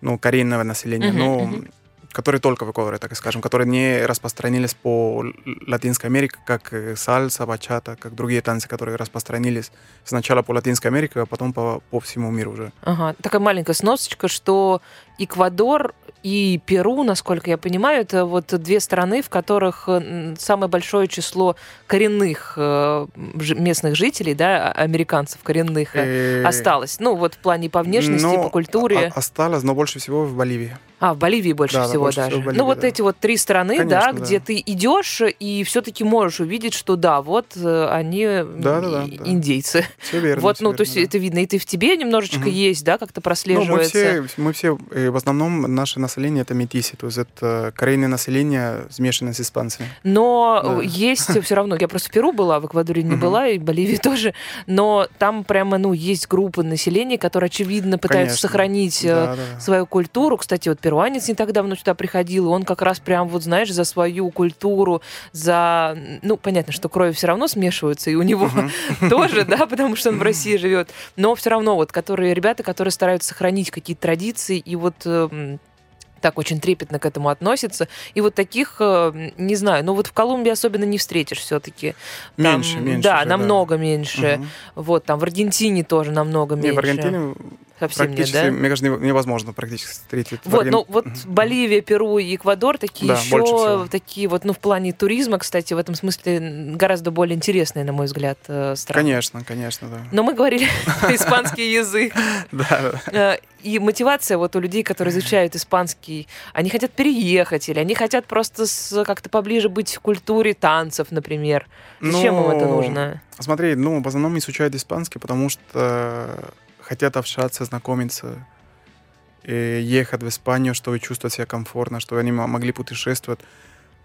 ну, коренного населения, Мгм, но мгм. которые только в Эквадоре, так скажем, которые не распространились по Латинской Америке, как э, сальса, бачата, как другие танцы, которые распространились сначала по Латинской Америке, а потом по, по всему миру уже. Ага, такая маленькая сносочка, что Эквадор и Перу, насколько я понимаю, это вот две страны, в которых м, самое большое число коренных э, местных жителей, да, а- американцев коренных э, Э, осталось. Ну, вот в плане по внешности, но по культуре. осталось, но больше всего в Боливии. А, в Боливии больше Да, да, всего больше даже. всего в Боливии, ну, вот да. эти вот три страны, да, Конечно, где да. ты идешь и все-таки можешь увидеть, что да, вот э, они м, Да-да-да, и- да. индейцы. Все верно. вот, всё ну, то есть верно, да. это видно. И ты в тебе немножечко Мгм. есть, да, как-то Ну, мы прослеживается. все, мы все, э, в основном наше население это метиси, то есть это корейное население, смешанное с испанцами. Но Да. есть все равно, я просто в Перу была, в Эквадоре не была, и в Боливии тоже, но там прямо, ну, есть группы населения, которые, очевидно, пытаются Конечно. сохранить э, Да, да. свою культуру. Кстати, вот перуанец не так давно сюда приходил, и он как раз прям, вот знаешь, за свою культуру, за... Ну, понятно, что крови все равно смешиваются, и у него *laughs* тоже, да, потому что он в России живет. Но все равно вот, которые ребята, которые стараются сохранить какие-то традиции, и вот эм, так очень трепетно к этому относятся. И вот таких, э, не знаю, ну вот в Колумбии особенно не встретишь все-таки. Меньше, меньше Да, да. намного меньше. Мгм. Вот, там в Аргентине тоже намного Не, меньше. в Аргентине Совсем нет, практически, да? мне кажется, невозможно практически встретить. Вот, Арген- ну вот Боливия, Перу и Эквадор такие Да, еще такие вот, ну в плане туризма, кстати, в этом смысле гораздо более интересные, на мой взгляд, э, страны. Конечно, конечно, да. Но мы говорили *laughs* *laughs* испанский язык. Да. Э, И мотивация вот у людей, которые изучают испанский, они хотят переехать или они хотят просто как-то поближе быть к культуре танцев, например. Зачем им это Ну, нужно? Смотри, ну, в основном изучают испанский, потому что хотят общаться, знакомиться, ехать в Испанию, чтобы чувствовать себя комфортно, чтобы они мо- могли путешествовать.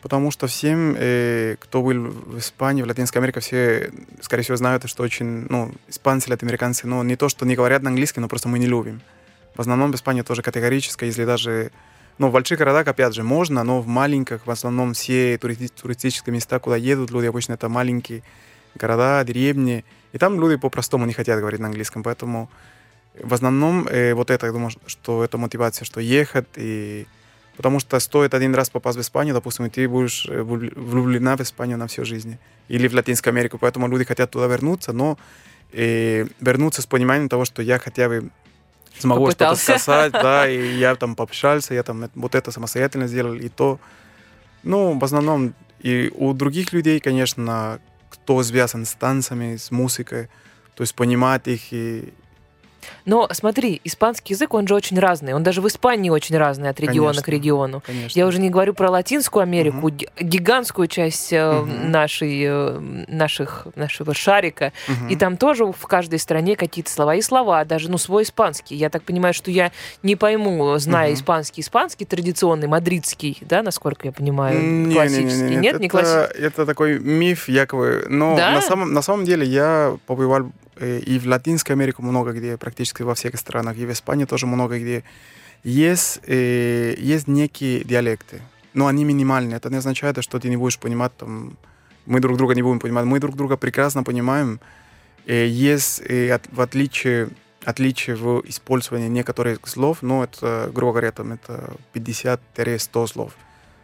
Потому что всем, э, кто был в Испании, в Латинской Америке, все, скорее всего, знают, что очень, ну, испанцы, латиноамериканцы, ну, не то, что не говорят на английском, но просто мы не любим. В основном в Испании тоже категорически, если даже ну, в больших городах, опять же, можно, но в маленьких, в основном, все туристи- туристические места, куда едут люди, обычно это маленькие города, деревни. И там люди по-простому не хотят говорить на английском. Поэтому в основном э, вот это, я думаю, что это мотивация, что ехать. И... Потому что стоит один раз попасть в Испанию, допустим, и ты будешь э, влю- влюблена в Испанию на всю жизнь. Или в Латинскую Америку. Поэтому люди хотят туда вернуться, но э, вернуться с пониманием того, что я хотя бы смогу что-то сказать, да, и я там пообщался, я там вот это самостоятельно сделал, и то. Ну, в основном, и у других людей, конечно, кто связан с танцами, с музыкой, то есть понимать их и... Но смотри, испанский язык, он же очень разный. Он даже в Испании очень разный от региона Конечно. к региону. Конечно. Я уже не говорю про Латинскую Америку, ги- гигантскую часть Мгм. нашей, э, наших, нашего шарика. Мгм. И там тоже в каждой стране какие-то слова и слова, даже ну свой испанский. Я так понимаю, что я не пойму, зная Мгм. испанский, испанский традиционный, мадридский, да, насколько я понимаю, Не-не-не-не, классический. Нет, не это, классический. это такой миф якобы. Но Да? на, самом, на самом деле я побывал и в Латинской Америке много где, практически во всех странах, и в Испании тоже много где. Есть, э, есть некие диалекты, но они минимальные. Это не означает, что ты не будешь понимать, там, мы друг друга не будем понимать. Мы друг друга прекрасно понимаем. Э, есть э, в отличие отличие в использовании некоторых слов, но это, грубо говоря, там это 50-100 слов,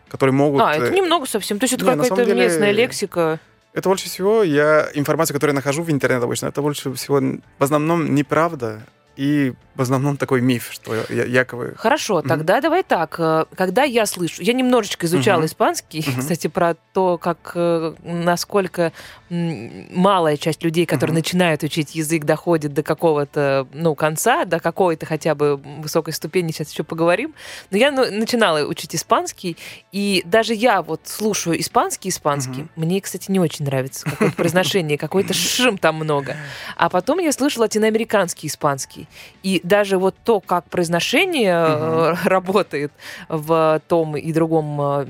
которые могут... А, это э, немного совсем. То есть это какая-то деле- местная лексика. Это больше всего я информация, которую я нахожу в интернете обычно, это больше всего в основном неправда и в основном такой миф, что я- якобы... Хорошо, тогда давай так. э, Когда я слышу, я немножечко изучала Мгм. испанский, Мгм. кстати, про то, как э, насколько малая часть людей, которые Мгм. начинают учить язык, доходит до какого-то ну конца, до какой-то хотя бы высокой ступени. Сейчас еще поговорим. Но я ну, начинала учить испанский, и даже я вот слушаю испанский, испанский. Мгм. Мне, кстати, не очень нравится какое-то произношение, какой-то шим там много. А потом я слышу латиноамериканский испанский. И даже вот то, как произношение э, *laughs* работает в том и другом э,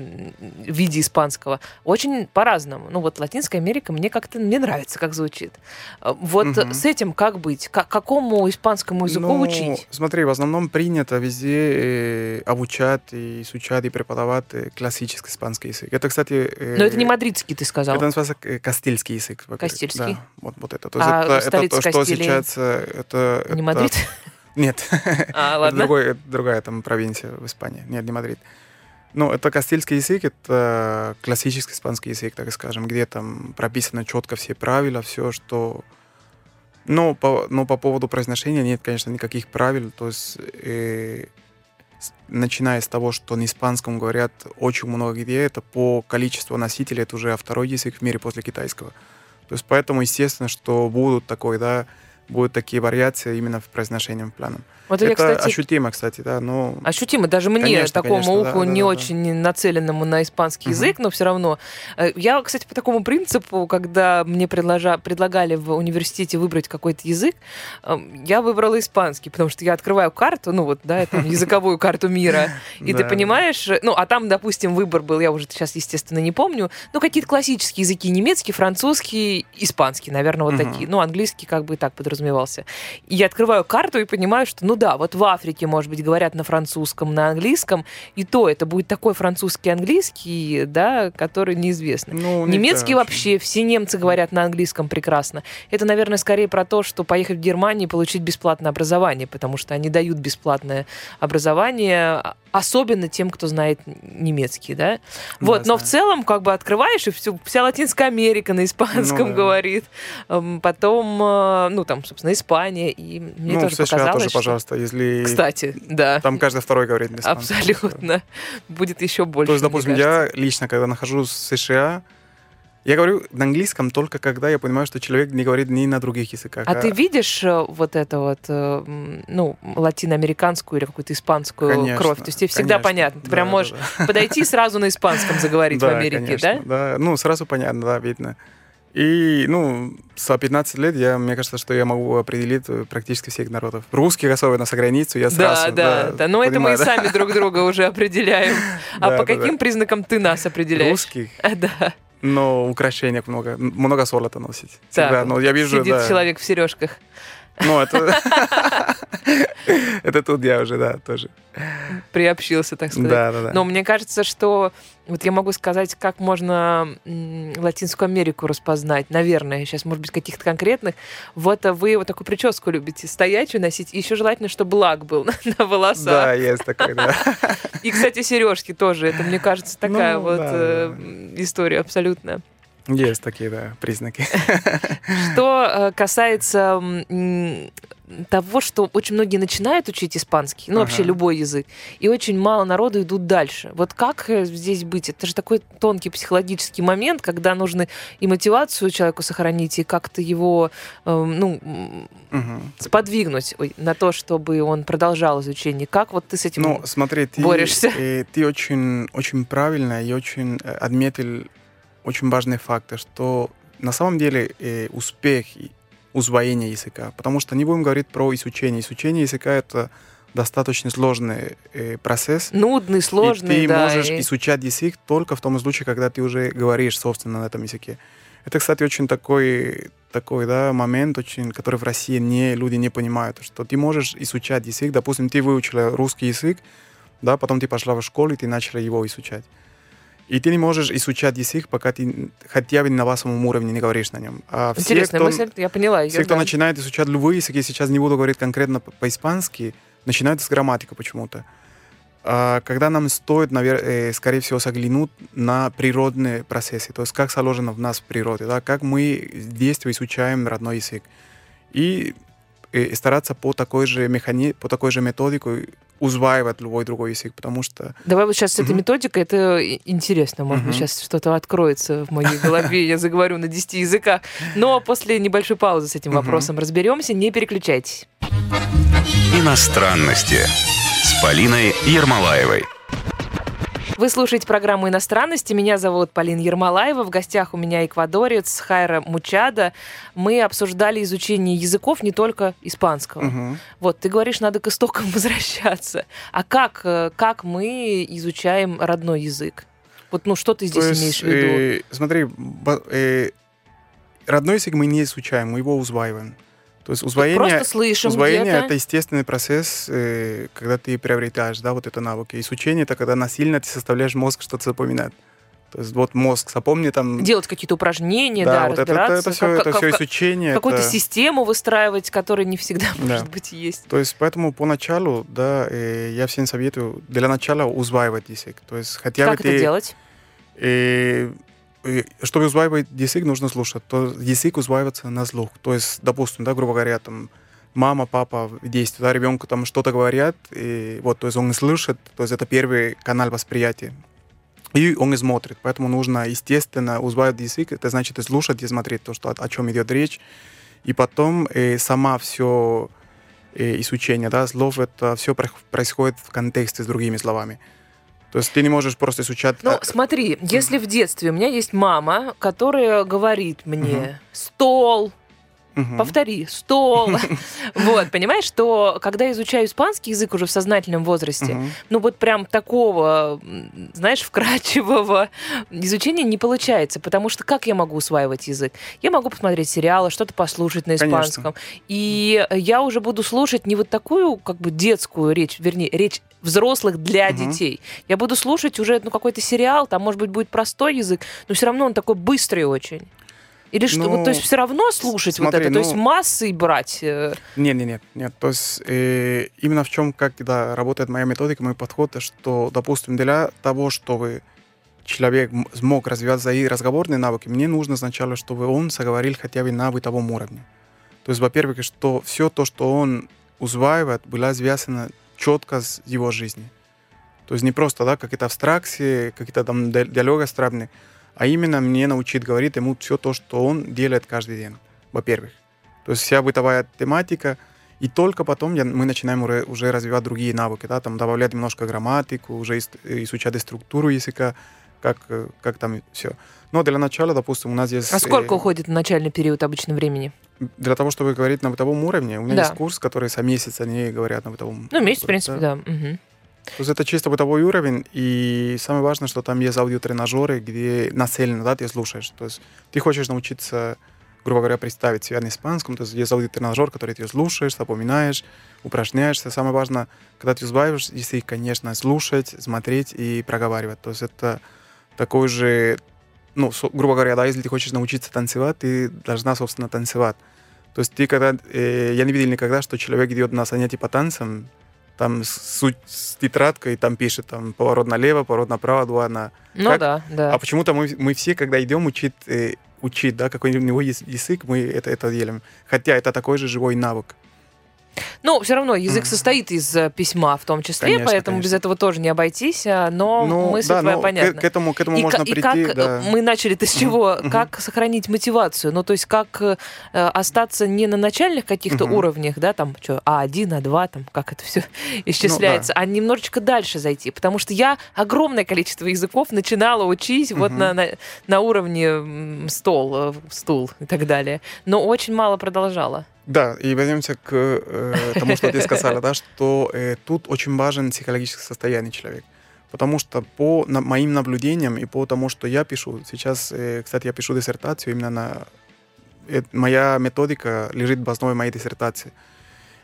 виде испанского, очень по-разному. Ну вот Латинская Америка мне как-то мне нравится, как звучит. Э, Вот Мгм. с этим как быть? Как, какому испанскому языку Ну, учить? Смотри, в основном принято везде обучать и изучать и преподавать классический испанский язык. Это, кстати... Но это не мадридский, ты сказал. Это называется кастильский язык. Кастильский? Да, вот, вот это. То есть А это, это то, что сейчас... Это, Не это- Мадрид? Нет. *laughs* А, Это, ладно. другой, это другая там провинция в Испании. Нет, не Мадрид. Ну, это кастильский язык, это классический испанский язык, так скажем, где там прописано четко все правила, все, что... Но по, но по поводу произношения нет, конечно, никаких правил. То есть э, начиная с того, что на испанском говорят очень много где, это по количеству носителей, это уже второй язык в мире после китайского. То есть поэтому, естественно, что будут такой, да, будут такие вариации именно в произношении планом. Вот я, это кстати, ощутимо, кстати, да, но... Ощутимо, даже мне, Конечно, такому конечно, да, уху, да, не да, да. очень нацеленному на испанский Мгм. язык, но все равно. Э, Я, кстати, по такому принципу, когда мне предложа- предлагали в университете выбрать какой-то язык, эм, я выбрала испанский, потому что я открываю карту, ну вот, да, эту *laughs* языковую карту мира, и ты Да. понимаешь, э, ну, а там, допустим, выбор был, я уже сейчас, естественно, не помню, ну, какие-то классические языки, немецкий, французский, испанский, наверное, вот такие. Ну, английский как бы и так подразумевался. И я открываю карту и понимаю, что, ну да, вот в Африке, может быть, говорят на французском, на английском, и то это будет такой французский английский, да, который неизвестный. Ну, не Немецкий очень. вообще, все немцы говорят на английском прекрасно. Это, наверное, скорее про то, что поехать в Германию и получить бесплатное образование, потому что они дают бесплатное образование, а- особенно тем, кто знает немецкий, да? Вот, но в знаю. целом, как бы открываешь, и всю, вся Латинская Америка на испанском Ну да. говорит. Потом, э, ну, там, собственно, Испания. И мне ну, тоже в США показалось, тоже, что- пожалуйста, если... Кстати, да. Там каждый второй говорит на испанском. Абсолютно. Будет еще больше. То есть, допустим, я лично, когда нахожусь в США, я говорю на английском только когда я понимаю, что человек не говорит ни на других языках. А ты видишь э, вот это вот, э, ну, латиноамериканскую или какую-то испанскую Конечно, кровь? То есть тебе всегда конечно. понятно. Ты Да, прям да, можешь да. подойти и сразу на испанском заговорить в Да, Америке, конечно, да? да? Ну, сразу понятно, да, видно. И, ну, с 15 лет, я, мне кажется, что я могу определить э, практически всех народов. Русских, особенно за границу, я Да, сразу... да, да. Но это мы да. сами друг друга уже определяем. *laughs* А Да, по да, каким да. признакам ты нас определяешь? Русских, *laughs* Да. но украшениях много. Много золота носить. Всегда. Так, Ну, я вижу, Сидит да. человек в сережках. Ну, это... *laughs* Это тут я уже, да, тоже. Приобщился, так сказать. Да, да, да. Но мне кажется, что вот я могу сказать, как можно Латинскую Америку распознать. Наверное, сейчас, может быть, каких-то конкретных. Вот а вы вот такую прическу любите стоячую носить. И еще желательно, чтобы лак был *laughs* на, на волосах. Да, есть такой, да. И, кстати, сережки тоже. Это, мне кажется, такая Ну, вот да, э, да. история абсолютно. Есть такие, да, признаки. *laughs* Что э, касается того, что очень многие начинают учить испанский, ну вообще Ага. любой язык, и очень мало народу идут дальше. Вот как э, здесь быть? Это же такой тонкий психологический момент, когда нужно и мотивацию человеку сохранить, и как-то его, э, ну, Мгм. сподвигнуть на то, чтобы он продолжал изучение. Как вот ты с этим... Ну, смотри, ты, борешься. э, ты очень, очень правильно и очень отметил очень важный факт, что на самом деле э, успех усвоения языка, потому что не будем говорить про изучение. Изучение языка это достаточно сложный э, процесс. Нудный, сложный, и ты да. можешь и- изучать язык только в том случае, когда ты уже говоришь, собственно, на этом языке. Это, кстати, очень такой, такой да, момент, очень, который в России не, люди не понимают, что ты можешь изучать язык. Допустим, ты выучила русский язык, да, потом ты пошла в школу, и ты начала его изучать. И ты не можешь изучать язык, пока ты хотя бы на вашем уровне не говоришь на нем. А все, Интересная кто, мысль, я поняла ее. все, кто начинает изучать любые языки, сейчас не буду говорить конкретно по- по-испански, начинают с грамматики почему-то. А когда нам стоит, наверное, скорее всего, заглянуть на природные процессы, то есть как заложено в нас в природе, да, как мы с детства изучаем родной язык. И э, стараться по такой же механи... по такой же методику усваивать любой другой язык, потому что Давай вот сейчас с этой методикой, это и- интересно, может быть, сейчас что-то откроется в моей голове, я заговорю на 10 языках. Но после небольшой паузы с этим вопросом разберемся, не переключайтесь. Иностранности с Полиной Ермолаевой. Вы слушаете программу «Иностранности». Меня зовут Полина Ермолаева. В гостях у меня эквадорец Хайра Мучада. Мы обсуждали изучение языков, не только испанского. мгм. Вот, ты говоришь, надо к истокам *laughs* возвращаться. А как, э, как мы изучаем родной язык? Вот, ну, что ты здесь То есть, имеешь в виду? э, смотри, э, родной язык мы не изучаем, мы его усваиваем. То есть усвоение, Просто слышим усвоение это естественный процесс, э, когда ты приобретаешь, да, вот это навыки. Изучение это когда насильно ты составляешь мозг что-то запоминать. То есть вот мозг запомни там. Делать какие-то упражнения, да, вот это, это, разбираться. это все, как- это все как- изучение. Какую-то это- систему выстраивать, которая не всегда, *laughs* Да. может быть, есть. То есть поэтому поначалу, да, э, я всем советую для начала усваивать язык. То есть хотя как бы это ты, делать? э, э, чтобы усваивать язык, нужно слушать. То язык усваивается на слух. То есть, допустим, да, грубо говоря, там мама, папа в действии, да, ребенку там что-то говорят, и вот, то есть он слышит, то есть это первый канал восприятия. И он и смотрит, поэтому нужно, естественно, усваивать язык, это значит и слушать, и смотреть то, что, о, о чем идет речь, и потом э, сама все э, изучение да, слов, это все происходит в контексте с другими словами. То есть ты не можешь просто изучать... Ну, смотри, если в детстве у меня есть мама, которая говорит мне «стол», Угу. Повтори, стол. *laughs* Вот, понимаешь, что когда изучаю испанский язык уже в сознательном возрасте, ну вот прям такого, знаешь, вкрадчивого изучения не получается, потому что как я могу усваивать язык? Я могу посмотреть сериалы, что-то послушать на испанском, и я уже буду слушать не вот такую как бы детскую речь, вернее, речь взрослых для угу. детей. Я буду слушать уже ну, какой-то сериал, там, может быть, будет простой язык, но все равно он такой быстрый очень. Или что? Ну, вот, то есть все равно слушать смотри, вот это, ну, то есть ну, массой брать? Нет, нет, нет, нет. То есть э, именно в чем, как да, работает моя методика, мой подход, что, допустим, для того, чтобы человек смог развивать свои разговорные навыки, мне нужно сначала, чтобы он заговорил хотя бы на бытовом уровне. То есть, во-первых, что все то, что он усваивает, было связано четко с его жизнью. То есть не просто, да, какие-то абстракции, какие-то там диалоги абстрактные, а именно мне научить говорить ему все то, что он делает каждый день, во-первых. То есть вся бытовая тематика, и только потом я, мы начинаем уже, уже развивать другие навыки, да, там добавлять немножко грамматику, уже изучать структуру языка, как, как там все. Но для начала, допустим, у нас есть... А сколько э, уходит на начальный период обычно времени? Для того, чтобы говорить на бытовом уровне, у меня да. есть курс, который за месяц они говорят на бытовом Ну, месяц, в принципе, да. да. Угу. То есть это чисто бытовой уровень, и самое важное, что там есть аудиотренажеры, где нацелено, да, ты слушаешь. То есть ты хочешь научиться, грубо говоря, представить себя на испанском, то есть есть аудиотренажер, который ты слушаешь, запоминаешь, упражняешься. Самое важное, когда ты избавишь язык, конечно, слушать, смотреть и проговаривать. То есть это такой же, ну, грубо говоря, да, если ты хочешь научиться танцевать, ты должна, собственно, танцевать. То есть ты когда... Э, я не видел никогда, что человек идет на занятия по танцам, там с, с тетрадкой, там пишет там поворот налево, поворот направо, два на... Ну как? да, да. А почему-то мы, мы все, когда идем учить, э, учить, да, какой у него есть язык, мы это, это делаем. Хотя это такой же живой навык. Ну, все равно язык mm. состоит из э, письма в том числе, конечно, поэтому конечно. без этого тоже не обойтись, а, но ну, мысль да, твоя понятна. К, к этому, к этому и можно и прийти. Как, э, да. Мы начали-то с чего? Mm-hmm. Как сохранить мотивацию? Ну, то есть как э, остаться не на начальных каких-то mm-hmm. уровнях, да, там, что, А1, А2, там, как это все *laughs* исчисляется, ну, да. а немножечко дальше зайти. Потому что я огромное количество языков начинала учить mm-hmm. вот на, на, на уровне стол, стул и так далее, но очень мало продолжала. Да, и вернемся к э, тому, что ты сказала, да, что э, тут очень важен психологическое состояние человека. Потому что по на, моим наблюдениям и по тому, что я пишу, сейчас, э, кстати, я пишу диссертацию именно на... Э, моя методика лежит в основе моей диссертации.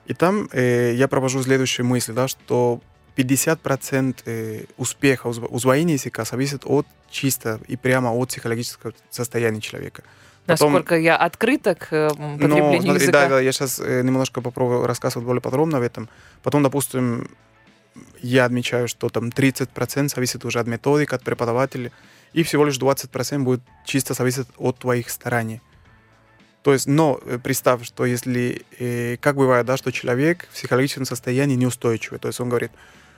И там э, я провожу следующую мысль, да, что 50% э, успеха усвоения языка зависит от чисто и прямо от психологического состояния человека. Потом, Насколько я открыта к э, потреблению ну, смотри, языка. Да, да, я сейчас э, немножко попробую рассказывать более подробно об этом. Потом, допустим, я отмечаю, что там 30% зависит уже от методик, от преподавателя, и всего лишь 20% будет чисто зависеть от твоих стараний. То есть, но э, представь, что если, э, как бывает, да, что человек в психологическом состоянии неустойчивый, то есть он говорит,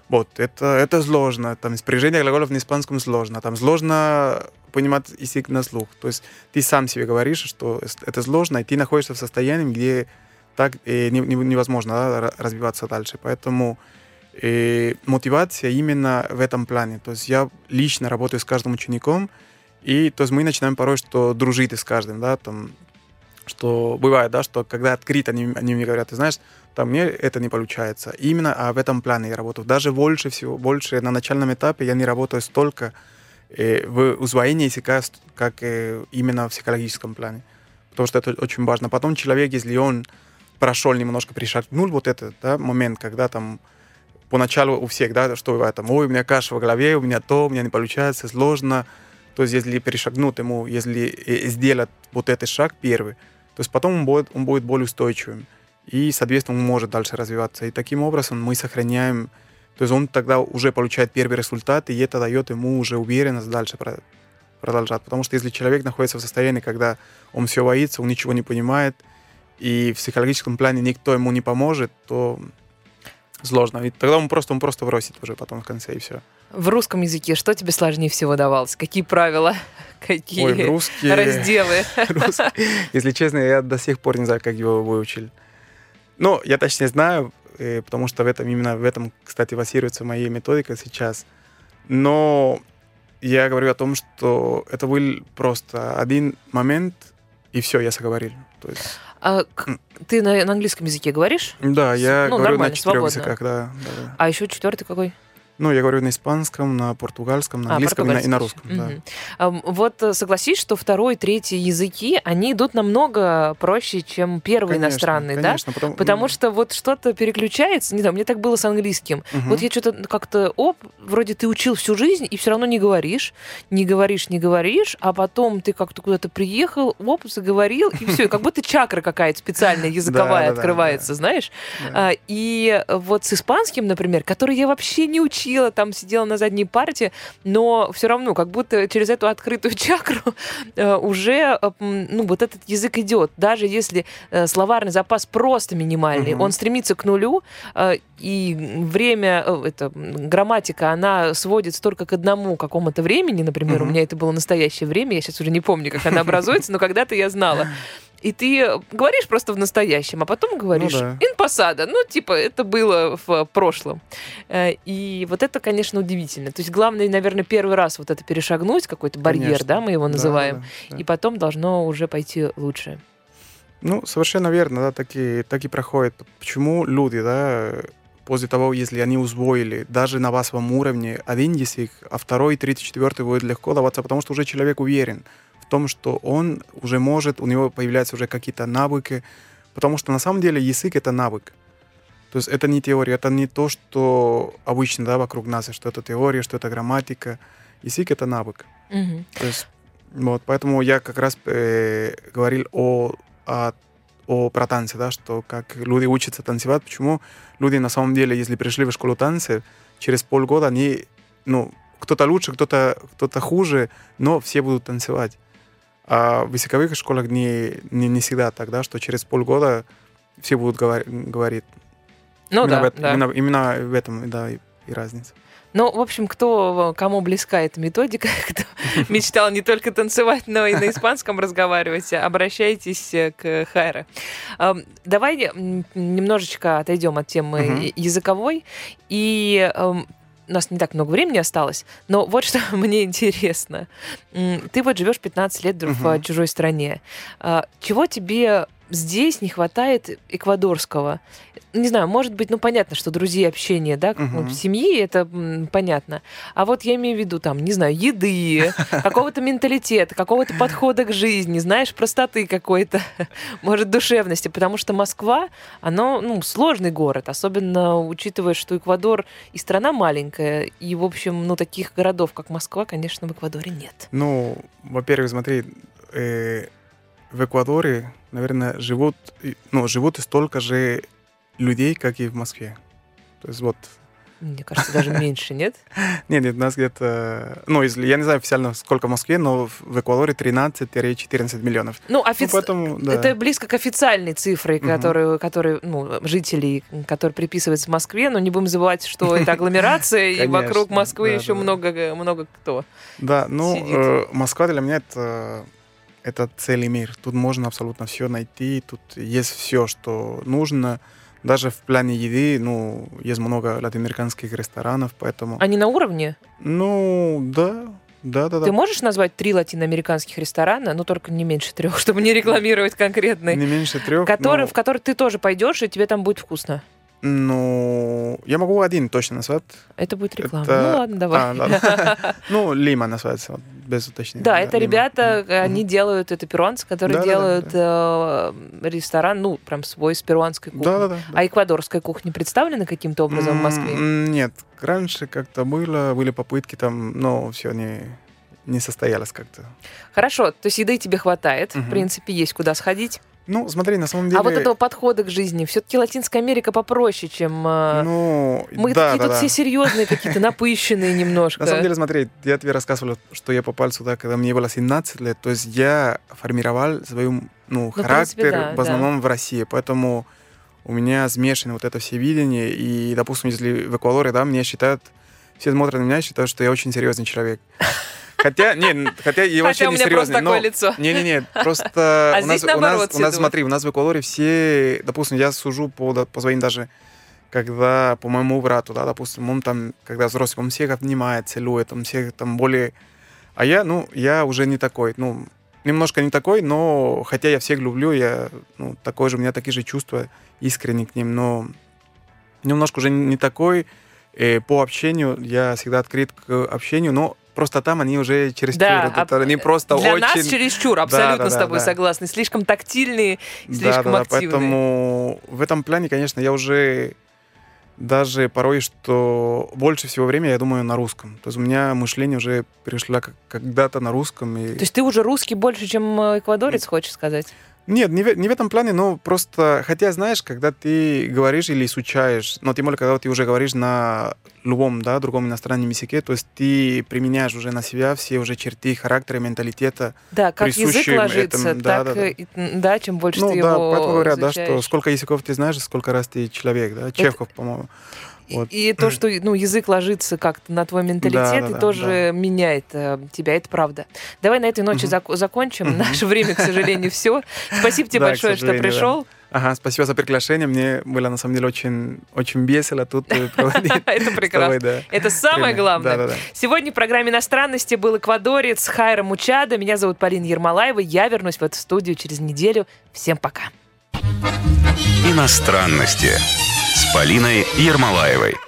вот, это, это сложно, там, спряжение глаголов на испанском сложно, там, сложно понимать язык на слух. То есть ты сам себе говоришь, что это сложно, и ты находишься в состоянии, где так э, не, не, невозможно да, развиваться дальше. Поэтому э, мотивация именно в этом плане. То есть я лично работаю с каждым учеником, и то есть мы начинаем порой, что дружить с каждым, да, там, что бывает, да, что когда открыто они, они мне говорят, ты знаешь, там мне это не получается. Именно а в этом плане я работаю. Даже больше всего, больше на начальном этапе я не работаю столько, э, в усвоении языка, как э, именно в психологическом плане. Потому что это очень важно. Потом человек, если он прошел немножко, пришагнул вот этот да, момент, когда там поначалу у всех, да, что бывает там, ой, у меня каша в голове, у меня то, у меня не получается, сложно. То есть если перешагнуть ему, если э, сделать вот этот шаг первый, то есть потом он будет, он будет более устойчивым. И, соответственно, он может дальше развиваться. И таким образом мы сохраняем то есть он тогда уже получает первый результат, и это дает ему уже уверенность дальше продолжать. Потому что если человек находится в состоянии, когда он все боится, он ничего не понимает, и в психологическом плане никто ему не поможет, то сложно. И тогда он просто, он просто бросит уже потом в конце, и все. В русском языке что тебе сложнее всего давалось? Какие правила? *laughs* Какие Ой, русский... разделы? *laughs* Если честно, я до сих пор не знаю, как его выучили. Ну, я точнее знаю, э, потому что в этом, именно в этом, кстати, базируется моя методика сейчас. Но я говорю о том, что это был просто один момент, и все, я заговорил. То есть, А ты на, на английском языке говоришь? да, я Ну, говорю на четырех свободно. языках, да, да, да. А еще четвертый какой? Ну, я говорю на испанском, на португальском, на А, английском и на, и на русском, да. Мгм. Ам, Вот э, согласись, что второй, третий языки, они идут намного проще, чем первый Конечно, иностранный, да? конечно, потому, Потому ну, что вот что-то переключается, не знаю, мне так было с английским. мгм. Вот я что-то как-то, оп, вроде ты учил всю жизнь, и все равно не говоришь, не говоришь, не говоришь, а потом ты как-то куда-то приехал, оп, заговорил, и все, как будто чакра какая-то специальная языковая *laughs* Да, да, да, открывается, да. знаешь? Да. А, И вот с испанским, например, который я вообще не учила, там сидела на задней парте, но все равно как будто через эту открытую *laughs* чакру э, уже э, ну, вот этот язык идет. Даже если э, словарный запас просто минимальный, Мгм. он стремится к нулю, и время, это, грамматика, она сводится только к одному какому-то времени, например, у Мгм. меня это было настоящее время, я сейчас уже не помню, как она образуется, но когда-то я знала. И ты говоришь просто в настоящем, а потом говоришь да. «ин посада». Ну, типа, это было в прошлом. Э, И вот это, конечно, удивительно. То есть главное, наверное, первый раз вот это перешагнуть, какой-то барьер, Конечно. да, мы его Да, называем, да, да. и потом должно уже пойти лучше. Ну, совершенно верно, да, так и, так и проходит. Почему люди, да, после того, если они усвоили даже на басовом уровне один язык, а второй, третий, четвертый будет легко даваться, потому что уже человек уверен том, что он уже может, у него появляются уже какие-то навыки, потому что на самом деле язык — это навык. То есть это не теория, это не то, что обычно да, вокруг нас, что это теория, что это грамматика. Язык — это навык. Мгм. То есть, вот, поэтому я как раз э, говорил о, о, о про танцы, да, что как люди учатся танцевать, почему люди на самом деле, если пришли в школу танцев, через полгода они, ну, кто-то лучше, кто-то кто хуже, но все будут танцевать. А в языковых школах не, не, не всегда так, да, что через полгода все будут говор- говорить. Ну именно, да, в, эт- да. именно, именно в этом, да, и, и разница. Ну, в общем, кто, кому близка эта методика, *laughs* кто *laughs* мечтал не только танцевать, но и на испанском разговаривать, обращайтесь э, к Хайре. Ам, Давай немножечко отойдем от темы языковой. И ам, у нас не так много времени осталось, но вот что *laughs* мне интересно. Ты вот живешь 15 лет в Мгм. чужой стране. А, Чего тебе здесь не хватает эквадорского? Не знаю, может быть, ну понятно, что друзья, общение, да, ну, Мгм. семьи, это м, понятно. А вот я имею в виду, там, не знаю, еды, *laughs* какого-то менталитета, какого-то подхода к жизни, знаешь, простоты какой-то, *laughs* может, душевности, потому что Москва, она, ну, сложный город, особенно учитывая, что Эквадор и страна маленькая, и, в общем, ну, таких городов, как Москва, конечно, в Эквадоре нет. Ну, во-первых, смотри, э, в Эквадоре, наверное, живут, ну, живут и столько же людей, как и в Москве. То есть вот, Мне кажется, даже меньше, нет? *laughs* нет, нет, у нас где-то, ну, если, я не знаю официально, сколько в Москве, но в- Эквадоре 13-14 миллионов. Ну, Ну, офици... поэтому, да. Это близко к официальной цифре, которую, которую, ну, жителей, которые приписываются Москве, но не будем забывать, что *laughs* это агломерация, и вокруг Москвы еще много, много кто. Да, ну, э, Москва для меня это, это целый мир. Тут можно абсолютно все найти, тут есть все, что нужно. Даже в плане еды, ну, есть много латиноамериканских ресторанов, поэтому... Они на уровне? Ну, да, да, да, да. Ты можешь назвать три латиноамериканских ресторана, но только не меньше трех, *laughs* чтобы не рекламировать конкретные, Не меньше трех. которые, но- в которые ты тоже пойдешь, и тебе там будет вкусно? Ну, я могу один точно назвать. Это будет реклама. Это- Ну ладно, давай. А, ладно. *laughs* Ну, Лима называется, вот, без уточнения. Да, это Лима. ребята, Мгм. они делают, это перуанцы, которые Да-да-да, делают э, ресторан, ну, прям свой с перуанской кухней. Да, да, да. А эквадорская кухня представлена каким-то образом в Москве? Нет, раньше как-то было, были попытки там, но все не, не состоялось как-то. Хорошо, то есть еды тебе хватает, в Мгм. принципе, есть куда сходить. Ну, смотри, на самом деле... А вот этого подхода к жизни. Все-таки Латинская Америка попроще, чем... э, Ну, Мы да, такие да, тут да. все серьезные, какие-то напыщенные *laughs* немножко. На самом деле, смотри, я тебе рассказывал, что я попал сюда, когда мне было 17 лет. То есть я формировал свою, ну, принципе, характер да, в основном в России. Поэтому у меня смешано вот это все видение. И, допустим, если в Эквадоре, да, мне считают, все смотрят на меня считают, что я очень серьезный человек. *laughs* Хотя, не, хотя я вообще Хотя у не меня просто такое лицо. Не-не-не, просто *laughs* А у нас, здесь у наоборот нас, все у нас, смотри, у нас в Эквадоре все, допустим, я сужу по, по своим даже, когда по моему брату, да, допустим, он там, когда взрослый, он всех обнимает, целует, он всех там более... А я, ну, я уже не такой, ну, немножко не такой, но хотя я всех люблю, я, ну, такой же, у меня такие же чувства искренне к ним, но немножко уже не такой. Э, по общению я всегда открыт к общению, но просто там они уже через Да, это а они просто Для очень... нас чересчур, абсолютно да, с да, тобой да. согласны. Слишком тактильные, слишком да, да, активные. Поэтому в этом плане, конечно, я уже даже порой, что больше всего времени я думаю на русском. То есть у меня мышление уже перешло когда-то на русском. И... То есть ты уже русский больше, чем э, эквадорец, хочешь сказать? Нет, не в, не в этом плане, но просто, хотя, знаешь, когда ты говоришь или изучаешь, но тем более, когда ты уже говоришь на любом, да, другом иностранном языке, то есть ты применяешь уже на себя все уже черты характера, менталитета. Да, как язык ложится, этому, да, так, да, да. и- да, чем больше ну ты да, его поэтому говорят, да, что изучаешь. сколько языков ты знаешь, сколько раз ты человек, да, Чехов, по-моему. И- Вот. И то, что ну, язык ложится как-то на твой менталитет, Да, и да, тоже меняет э, тебя, это правда. Давай на этой ночи Мгм. зак- закончим. Мгм. Наше время, к сожалению, все. Спасибо тебе Да, большое, что сожалению, да. пришел. Ага, спасибо за приглашение. Мне было на самом деле очень, очень весело тут э, проводить *laughs* Это прекрасно. да. Это самое время. главное. Да, да, да. Сегодня в программе «Иностранности» был эквадорец Хайра Мучада. Меня зовут Полина Ермолаева. Я вернусь в эту студию через неделю. Всем пока. Иностранности Полиной Ермолаевой.